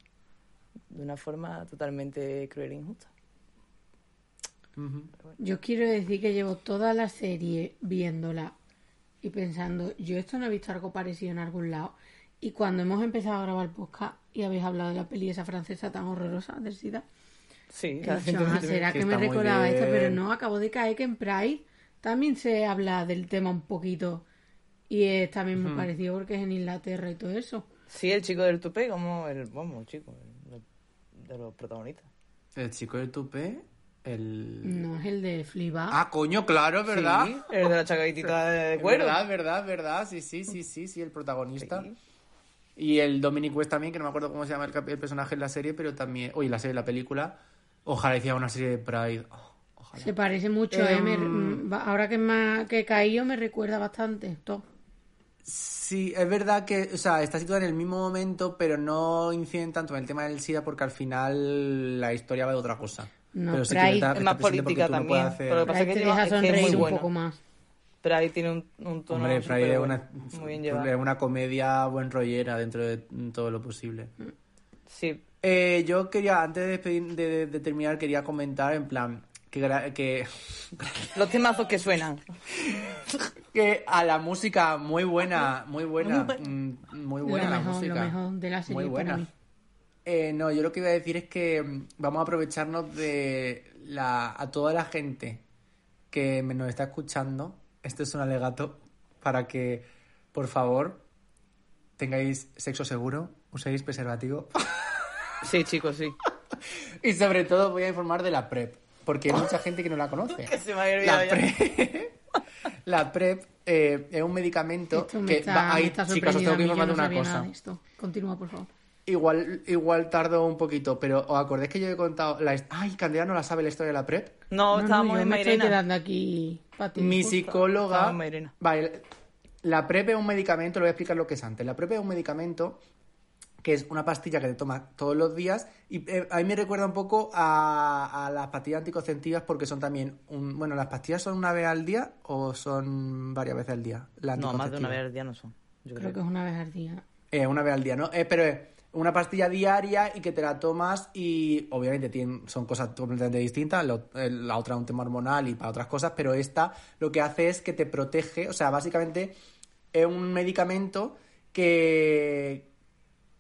de una forma totalmente cruel e injusta. Yo quiero decir que llevo toda la serie viéndola y pensando, yo esto no he visto algo parecido en algún lado. Y cuando hemos empezado a grabar el podcast y habéis hablado de la peli esa francesa tan horrorosa del SIDA, Sí, he dicho, "Ah, será que que me recordaba esta, bien. pero no, acabo de caer que en Pride también se habla del tema un poquito. Y es también muy parecido porque es en Inglaterra y todo eso. Sí, el chico del tupé, como el, vamos, chico el- de los protagonistas. El chico del tupé, el... No es el de Fleabag. Ah, coño, claro, es verdad. Sí, el de la chaquetita de Es cuero. verdad, verdad, verdad. Sí, sí, sí, sí, sí, el protagonista. Sí. Y el Dominic West también, que no me acuerdo cómo se llama el, cap- el personaje en la serie, pero también... Oye, la serie, la película. Ojalá hiciera una serie de Pride. Oh, ojalá. Se parece mucho, ¿eh? Me- ahora que, más, que he caído me recuerda bastante. Todo. Sí, es verdad que, o sea, está situada en el mismo momento, pero no inciden tanto en el tema del SIDA porque al final la historia va de otra cosa. No, pero sí que está- es está más política tú no también, puedes hacer- pero lo que pasa es que deja es que es sonreír muy un poco más. Pero ahí tiene un, un tono Hombre, Friday es súper una, muy bien llevado. es una comedia buen rollera dentro de todo lo posible. Sí, Eh, yo quería, antes de, despedir- de- de- de terminar, quería comentar en plan que, gra- que, los temazos que suenan. que a la música muy buena, muy buena, mm, muy buena lo la mejor, música. Lo mejor de la serie Muy buena. para mí. Eh, no, yo lo que iba a decir es que mm, vamos a aprovecharnos de la, a toda la gente que me- nos está escuchando. Esto es un alegato para que, por favor, tengáis sexo seguro, uséis preservativo Sí, chicos, sí. y sobre todo voy a informar de la PrEP, porque hay mucha gente que no la conoce. Que se me olvidado La ya. PrEP, la PrEP eh, es un medicamento Esto me que está, va- está chicas, os tengo que informar de no una cosa. nada de esto. Continúa, por favor. Igual, igual tardo un poquito, pero ¿os acordáis que yo he contado la Ay, Candela no la sabe la historia de la PrEP? No, No, estábamos no, en me estoy quedando aquí para ti. Mi justo. psicóloga... Vale, la PrEP es un medicamento, lo voy a explicar lo que es antes. La PrEP es un medicamento que es una pastilla que te tomas todos los días y eh, a mí me recuerda un poco a, a las pastillas anticonceptivas porque son también un, bueno las pastillas son una vez al día o son varias veces al día la No, más de una vez al día no son. Yo Creo que es una vez al día. Eh, una vez al día, ¿no? Eh, pero es una pastilla diaria y que te la tomas y obviamente tienen, son cosas completamente distintas. Lo- eh, la otra es un tema hormonal y para otras cosas, pero esta lo que hace es que te protege, o sea, básicamente es un medicamento que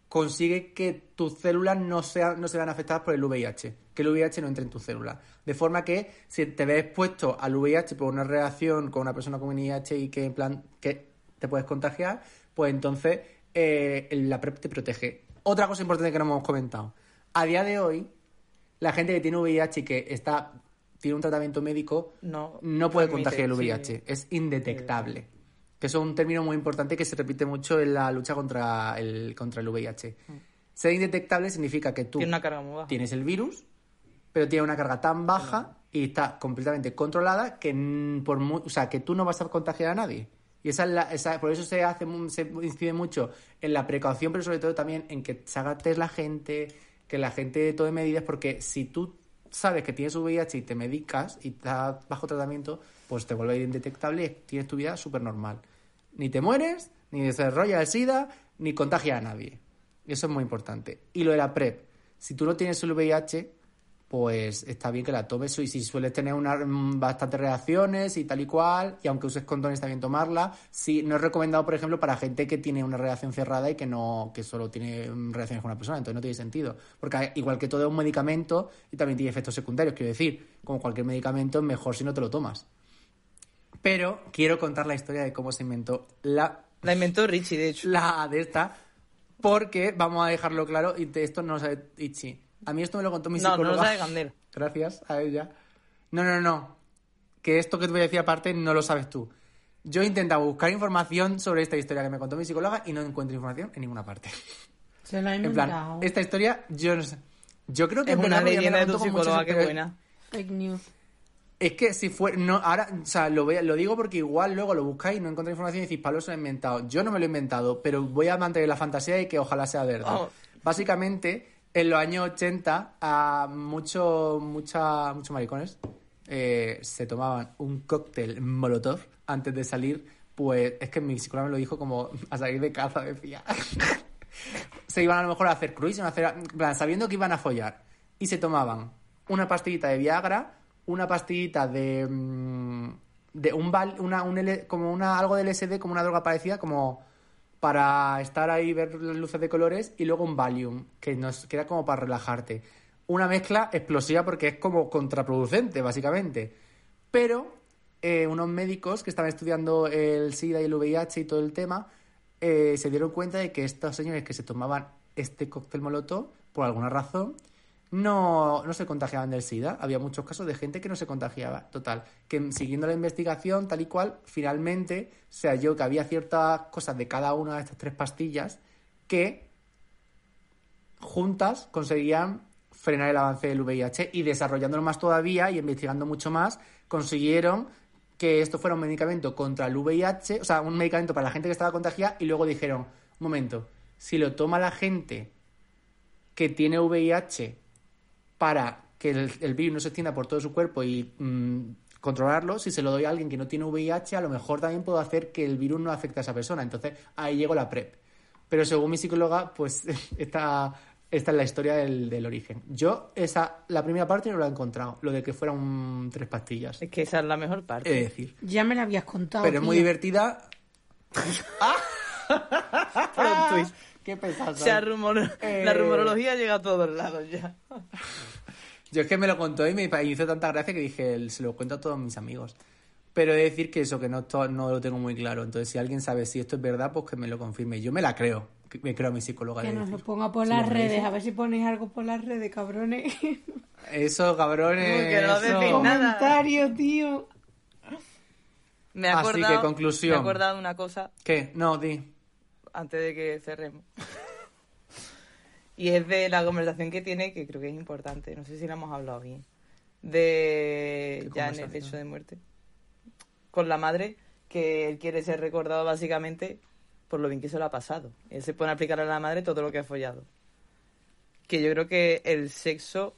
consigue que tus células no, sean, no se vean afectadas por el VIH, que el VIH no entre en tus células. De forma que si te ves expuesto al VIH por una reacción con una persona con VIH y que en plan que te puedes contagiar, pues entonces eh, la PrEP te protege. Otra cosa importante que no hemos comentado. A día de hoy, la gente que tiene VIH y que está tiene un tratamiento médico No, no puede contagiar el sí. VIH. Es indetectable. Que eso es un término muy importante que se repite mucho en la lucha contra el, contra el VIH. Ser indetectable significa que tú una carga muy baja. tienes el virus, pero tiene una carga tan baja y está completamente controlada que mm, por o sea, que tú no vas a contagiar a nadie. Y esa es la, esa- por eso se hace se incide mucho en la precaución, pero sobre todo también en que se haga test la gente, que la gente tome medidas, porque si tú sabes que tienes VIH y te medicas y estás bajo tratamiento, pues te vuelve indetectable y tienes tu vida súper normal. Ni te mueres, ni desarrolla el SIDA, ni contagia a nadie. Eso es muy importante. Y lo de la PrEP. Si tú no tienes el VIH, pues está bien que la tomes y si sueles tener una, bastantes reacciones y tal y cual, y aunque uses condón está bien tomarla, sí, no es recomendado, por ejemplo, para gente que tiene una relación cerrada y que no, que solo tiene relaciones con una persona, entonces no tiene sentido, porque igual que todo es un medicamento y también tiene efectos secundarios, quiero decir, como cualquier medicamento es mejor si no te lo tomas. Pero quiero contar la historia de cómo se inventó la... La inventó Richie, de hecho. La de esta, porque vamos a dejarlo claro, y de esto no lo sabe Ichi. A mí esto me lo contó mi No, psicóloga. no lo sabe Gander. Gracias a ella. No, no, no. Que esto que te voy a decir aparte no lo sabes tú. Yo he intentado buscar información sobre esta historia que me contó mi psicóloga y no encuentro información en ninguna parte. Se la ha En plan, esta historia yo no sé. Yo creo que Es una leyenda de tu psicóloga, qué buena. Fake news. Es que si fue. No, ahora, o sea, lo, lo digo porque igual luego lo buscáis y no encontráis información y decís, Pablo se lo ha inventado. Yo no me lo he inventado, pero voy a mantener la fantasía de que ojalá sea verdad. Vamos. Básicamente, en los años 80, a mucho, mucha, muchos maricones eh, se tomaban un cóctel molotov antes de salir. Pues es que mi psicóloga me lo dijo como a salir de caza, decía. se iban a lo mejor a hacer cruise, a hacer, plan, sabiendo que iban a follar. Y se tomaban una pastillita de Viagra, una pastillita de. mm, de un una, un L- como una, algo de LSD, como una droga parecida, como para estar ahí, ver las luces de colores, y luego un Valium, que, nos, que era como para relajarte. Una mezcla explosiva porque es como contraproducente, básicamente. Pero eh, unos médicos que estaban estudiando el SIDA y el VIH y todo el tema, eh, se dieron cuenta de que estos señores que se tomaban este cóctel molotov, por alguna razón, no, no se contagiaban del SIDA. Había muchos casos de gente que no se contagiaba. Total, que siguiendo la investigación tal y cual, finalmente se halló que había ciertas cosas de cada una de estas tres pastillas que juntas conseguían frenar el avance del VIH y desarrollándolo más todavía y investigando mucho más, consiguieron que esto fuera un medicamento contra el VIH, o sea, un medicamento para la gente que estaba contagiada y luego dijeron, un momento, si lo toma la gente que tiene VIH para que el, el virus no se extienda por todo su cuerpo y mm, controlarlo, si se lo doy a alguien que no tiene VIH, a lo mejor también puedo hacer que el virus no afecte a esa persona. Entonces, ahí llegó la PrEP. Pero según mi psicóloga, pues esta, esta es la historia del, del origen. Yo, esa, la primera parte no la he encontrado, lo de que fueran tres pastillas. Es que esa es la mejor parte. de decir. Ya me la habías contado. Pero es muy divertida. Twist. Qué pesado. O sea, rumor- Eh. la rumorología llega a todos lados ya. Yo es que me lo contó y me hizo tanta gracia que dije, se lo cuento a todos mis amigos. Pero he de decir que eso, que no, to- no lo tengo muy claro. Entonces, si alguien sabe si esto es verdad, pues que me lo confirme. Yo me la creo. que- Me creo a mi psicóloga. Que de nos lo ponga por Si las redes. dice. A ver si ponéis algo por las redes, cabrones. Eso, cabrones. Uy, que no eso. decís nada. Comentario, tío. Me he Así acordado, que, conclusión. Me he acordado de una cosa ¿Qué? No, di. Antes de que cerremos. y es de la conversación que tiene, que creo que es importante. No sé si la hemos hablado bien. De ¿Qué ya en el hecho de muerte. Con la madre, que él quiere ser recordado básicamente por lo bien que se lo ha pasado. Él se pone a aplicar a la madre todo lo que ha follado. Que yo creo que el sexo,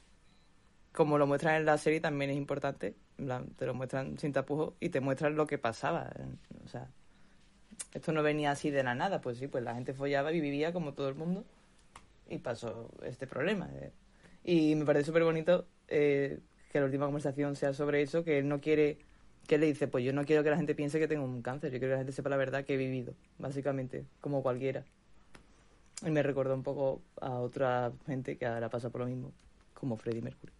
como lo muestran en la serie, también es importante. Te lo muestran sin tapujos y te muestran lo que pasaba. O sea, esto no venía así de la nada, pues sí, pues la gente follaba y vivía como todo el mundo y pasó este problema. eh. Y me parece súper bonito eh, que la última conversación sea sobre eso, que él no quiere, que él le dice, pues yo no quiero que la gente piense que tengo un cáncer, yo quiero que la gente sepa la verdad que he vivido, básicamente, como cualquiera. Y me recordó un poco a otra gente que ahora pasa por lo mismo, como Freddie Mercury.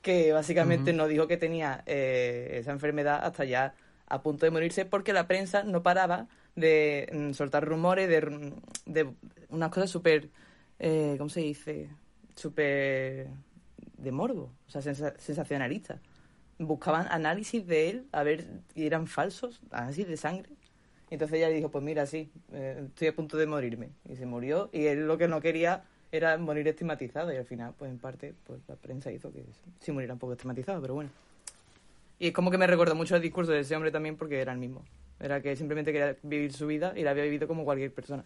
Que básicamente no dijo que tenía eh, esa enfermedad hasta ya a punto de morirse porque la prensa no paraba de mm, soltar rumores de, mm, de unas cosas súper, eh, ¿cómo se dice? Súper de morbo, o sea, sensa- sensacionalistas. Buscaban análisis de él a ver si eran falsos, análisis de sangre. Y entonces ella le dijo, pues mira, sí, eh, estoy a punto de morirme. Y se murió y él lo que no quería era morir estigmatizado y al final, pues en parte, pues la prensa hizo que sí muriera un poco estigmatizado, pero bueno. Y es como que me recordó mucho el discurso de ese hombre también porque era el mismo. Era que simplemente quería vivir su vida y la había vivido como cualquier persona.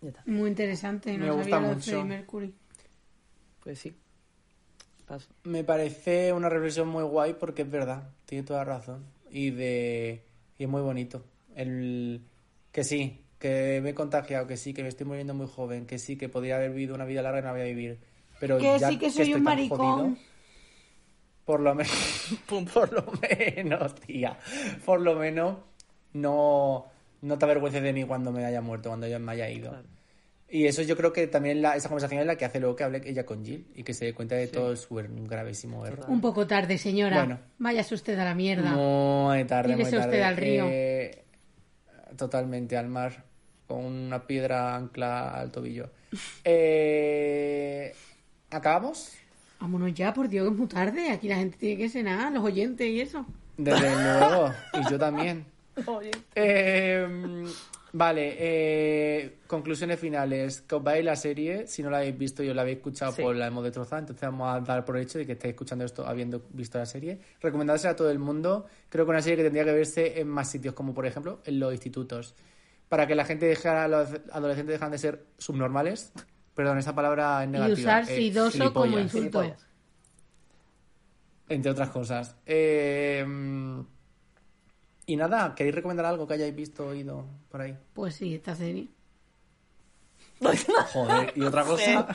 ya está. Muy interesante. No Me sabía gusta mucho. Mercury. Pues sí. Paso. Me parece una reflexión muy guay porque es verdad, tiene toda razón. Y de y es muy bonito. El que sí, que me he contagiado, que sí, que me estoy muriendo muy joven, que sí, que podría haber vivido una vida larga y no la voy a vivir. Pero Que ya sí que soy estoy un tan maricón. jodido, por lo menos, por lo menos, tía, por lo menos no, no te avergüences de mí cuando me haya muerto, cuando yo me haya ido. Claro. Y eso yo creo que también la- esa conversación es la que hace luego que hable ella con Jill y que se dé cuenta de todo su er- gravísimo error. Un poco tarde, señora. Bueno. Váyase usted a la mierda. Muy tarde, muy Tírese tarde. usted al río. Eh, totalmente al mar, con una piedra ancla al tobillo. Eh, ¿Acabamos? Vámonos ya, por Dios, que es muy tarde. Aquí la gente tiene que cenar, los oyentes y eso. Desde luego, y yo también. Oye. Eh, vale, eh, conclusiones finales. Que os veáis la serie, si no la habéis visto y os la habéis escuchado, Sí. pues la hemos destrozado. Entonces vamos a dar por hecho de que estáis escuchando esto habiendo visto la serie. Recomendársela a todo el mundo. Creo que una serie que tendría que verse en más sitios, como por ejemplo en los institutos. Para que la gente dejara, los adolescentes dejan de ser subnormales. Perdón, esa palabra es Y negativa. usar eh, sidoso como insulto. Gilipollas. Entre otras cosas. Eh, y nada, ¿queréis recomendar algo que hayáis visto o oído por ahí? Pues sí, esta serie. Joder, y otra cosa.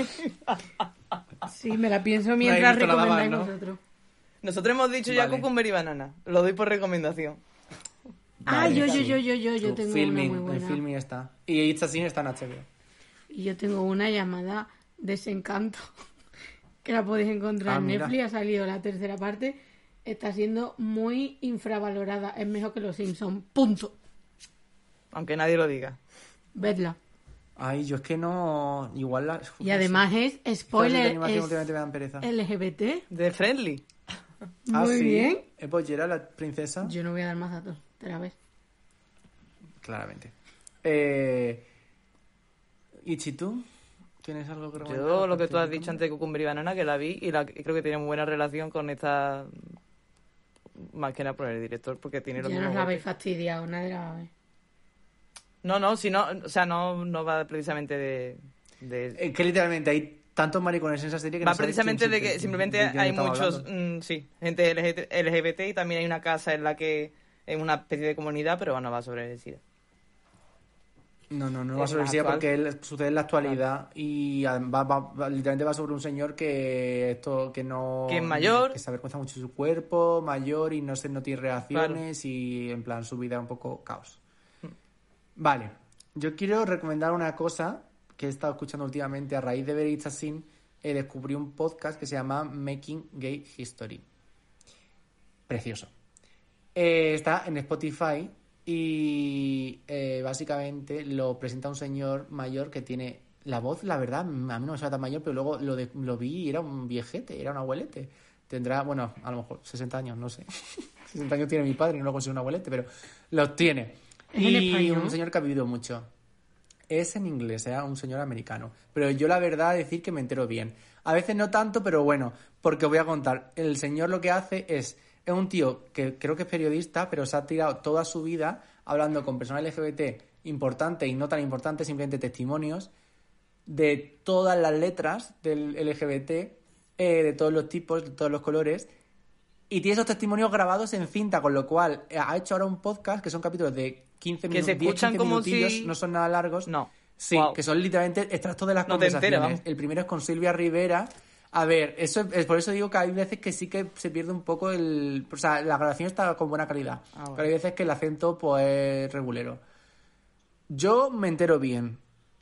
Sí, me la pienso mientras recomendáis ¿no? vosotros. Nosotros hemos dicho ya cucumber y banana. Lo doy por recomendación. Ah, yo, yo, yo, yo, yo, yo tengo filming, una muy El buena. filming está. Y It's a Sin está en HBO. Y yo tengo una llamada Desencanto, que la podéis encontrar Ah, en. Netflix, ha salido la tercera parte. Está siendo muy infravalorada, es mejor que Los Simpsons, punto. Aunque nadie lo diga. Vedla. Ay, yo es que no. Igual la. Y además es, Spoiler. es últimamente me dan pereza. LGBT. De Friendly. Ah, Muy sí. bien. ¿Es Pollera, la princesa? Yo no voy a dar más datos, te la ves. Claramente. Eh... ¿Y tú? ¿Tienes algo que? Yo lo que tú has dicho antes de cucumber y banana, que la vi y, la, y creo que tiene muy buena relación con esta... Más que nada por el director, porque tiene los Ya mismos nos la habéis fastidiado, nadie la va a ver. No, no, si no, o sea, no, no va precisamente de... de- Eh, que literalmente hay tantos maricones en esa serie que no va precisamente de que simplemente de hay muchos, mm, sí, gente LGBT, LGBT y también hay una casa en la que es una especie de comunidad, pero bueno, va sobre el SIDA. No, no, no va sobre actual. porque él sucede en la actualidad y además va, va- literalmente va sobre un señor que esto que no Que es mayor. que se avergüenza mucho de su cuerpo, mayor y no se no tiene reacciones y en plan su vida es un poco caos. Hmm. Vale, yo quiero recomendar una cosa que he estado escuchando últimamente a raíz de ver It's a Sin, eh, descubrí un podcast que se llama Making Gay History. Precioso. Eh, está en Spotify y eh, básicamente lo presenta un señor mayor que tiene la voz, la verdad, a mí no me suena tan mayor, pero luego lo, de- lo vi y era un viejete, era un abuelete. Tendrá, bueno, a lo mejor 60 años, no sé. 60 años tiene mi padre y no lo considero un abuelete, pero los tiene. ¿Es en y un señor que ha vivido mucho. Es en inglés, era un señor americano. Pero yo la verdad decir que me entero bien. A veces no tanto, pero bueno, porque os voy a contar. El señor lo que hace es, es un tío que creo que es periodista, pero se ha tirado toda su vida hablando con personas LGBT importantes y no tan importantes, simplemente testimonios, de todas las letras del LGBT, eh, de todos los tipos, de todos los colores, y tiene esos testimonios grabados en cinta, con lo cual eh, ha hecho ahora un podcast que son capítulos de 15 Que minutos, se 10, escuchan 15 como minutillos, si- no son nada largos. No. Sí, Wow. que son literalmente extractos de las No conversaciones. enteras, el primero es con Silvia Rivera. A ver, eso es, por eso digo que hay veces que sí que se pierde un poco el... O sea, la grabación está con buena calidad, Ah, bueno. pero hay veces que el acento pues es regulero. Yo me entero bien.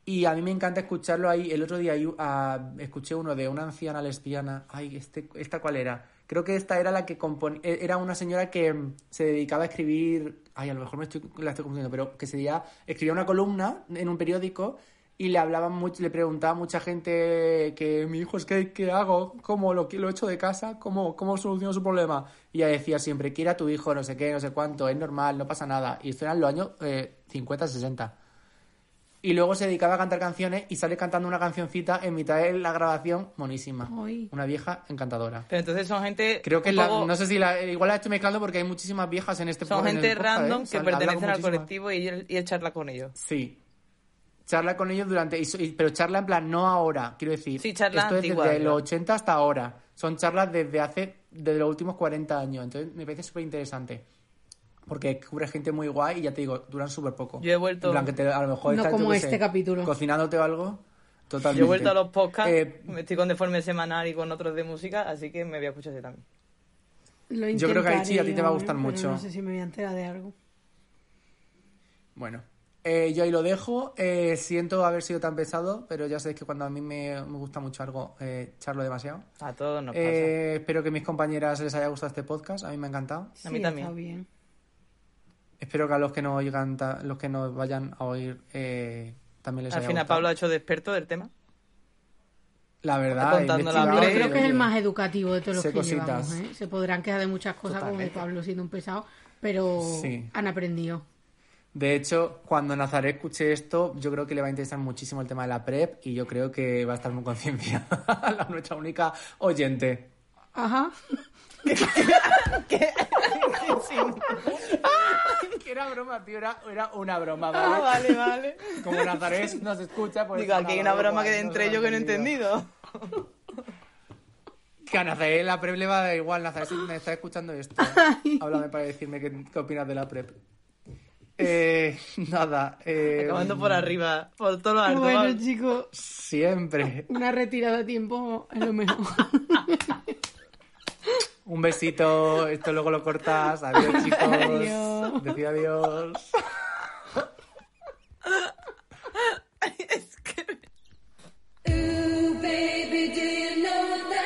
Y a mí me encanta escucharlo ahí. El otro día ah, escuché uno de una anciana lesbiana. Ay, este, ¿esta cuál era? Creo que esta era la que componía... Era una señora que se dedicaba a escribir... Ay, a lo mejor me estoy, la estoy confundiendo, pero que se decía, escribía una columna en un periódico y le hablaban mucho, le preguntaba a mucha gente que mi hijo es que ¿qué hago? ¿Cómo lo, lo echo de casa? ¿Cómo, cómo soluciono su problema? Y ella decía siempre, quiera a tu hijo, no sé qué, no sé cuánto, es normal, no pasa nada. Y esto eran los años eh, 50, 60. Y luego se dedicaba a cantar canciones y sale cantando una cancioncita en mitad de la grabación, monísima. Ay. Una vieja encantadora. Pero entonces son gente... Creo que la- poco- no sé si la, igual la estoy mezclando porque hay muchísimas viejas en este Son en el gente podcast, ¿eh? random que habla con pertenecen al muchísimas. colectivo y él, y él charla con ellos. Sí. Charla con ellos durante. y pero charla en plan, no ahora, quiero decir. Sí, charla Esto es antigua, desde claro. los 80 hasta ahora. Son charlas desde hace. desde los últimos 40 años. Entonces me parece súper interesante. Porque cubre gente muy guay y ya te digo, duran súper poco. Yo he vuelto- En plan, que te- a lo mejor No estás, como este sé, capítulo. Cocinándote o algo. Totalmente. Yo he vuelto a los podcasts, Eh, me estoy con Deforme Semanal y con otros de música, así que me voy a escuchar ese también. Lo Yo creo que ahí sí, a ti te va a gustar mucho. No sé si me voy a enterar de algo. Bueno, eh, yo ahí lo dejo. Eh, siento haber sido tan pesado, pero ya sabéis que cuando a mí me, me gusta mucho algo, eh, echarlo demasiado. A todos nos pasa. Eh, espero que a mis compañeras les haya gustado este podcast. A mí me ha encantado. A mí también. Está bien. Espero que a los que nos oigan, los que nos vayan a oír, eh, también les Al haya final gustado. Pablo ha hecho de experto del tema. La verdad, contando la Yo creo que es el más educativo de todos los que cositas. llevamos. ¿eh? Se podrán quedar de muchas cosas como de Totalmente. Pablo siendo un pesado, pero Sí. han aprendido. De hecho, cuando Nazaret escuche esto, yo creo que le va a interesar muchísimo el tema de la PrEP y yo creo que va a estar muy concienciada. la nuestra única oyente. Ajá. Que era broma, tío, era, era una broma, Ah, ¿vale? vale, vale. Como Nazaret nos escucha, pues... Digo, aquí hay una broma que de entre yo que no he entendido. Que a Nazaret la PrEP le va a dar igual. Nazaret, si me está escuchando esto, háblame para decirme qué, qué opinas de la PrEP. Eh, nada. Eh, Acabando por arriba, por todo lo alto. Bueno, chicos. Siempre. Una retirada a tiempo es lo mejor. Un besito, esto luego lo cortas. Adiós, chicos. Adiós. Decid adiós. Es que... Ooh, baby, do you that?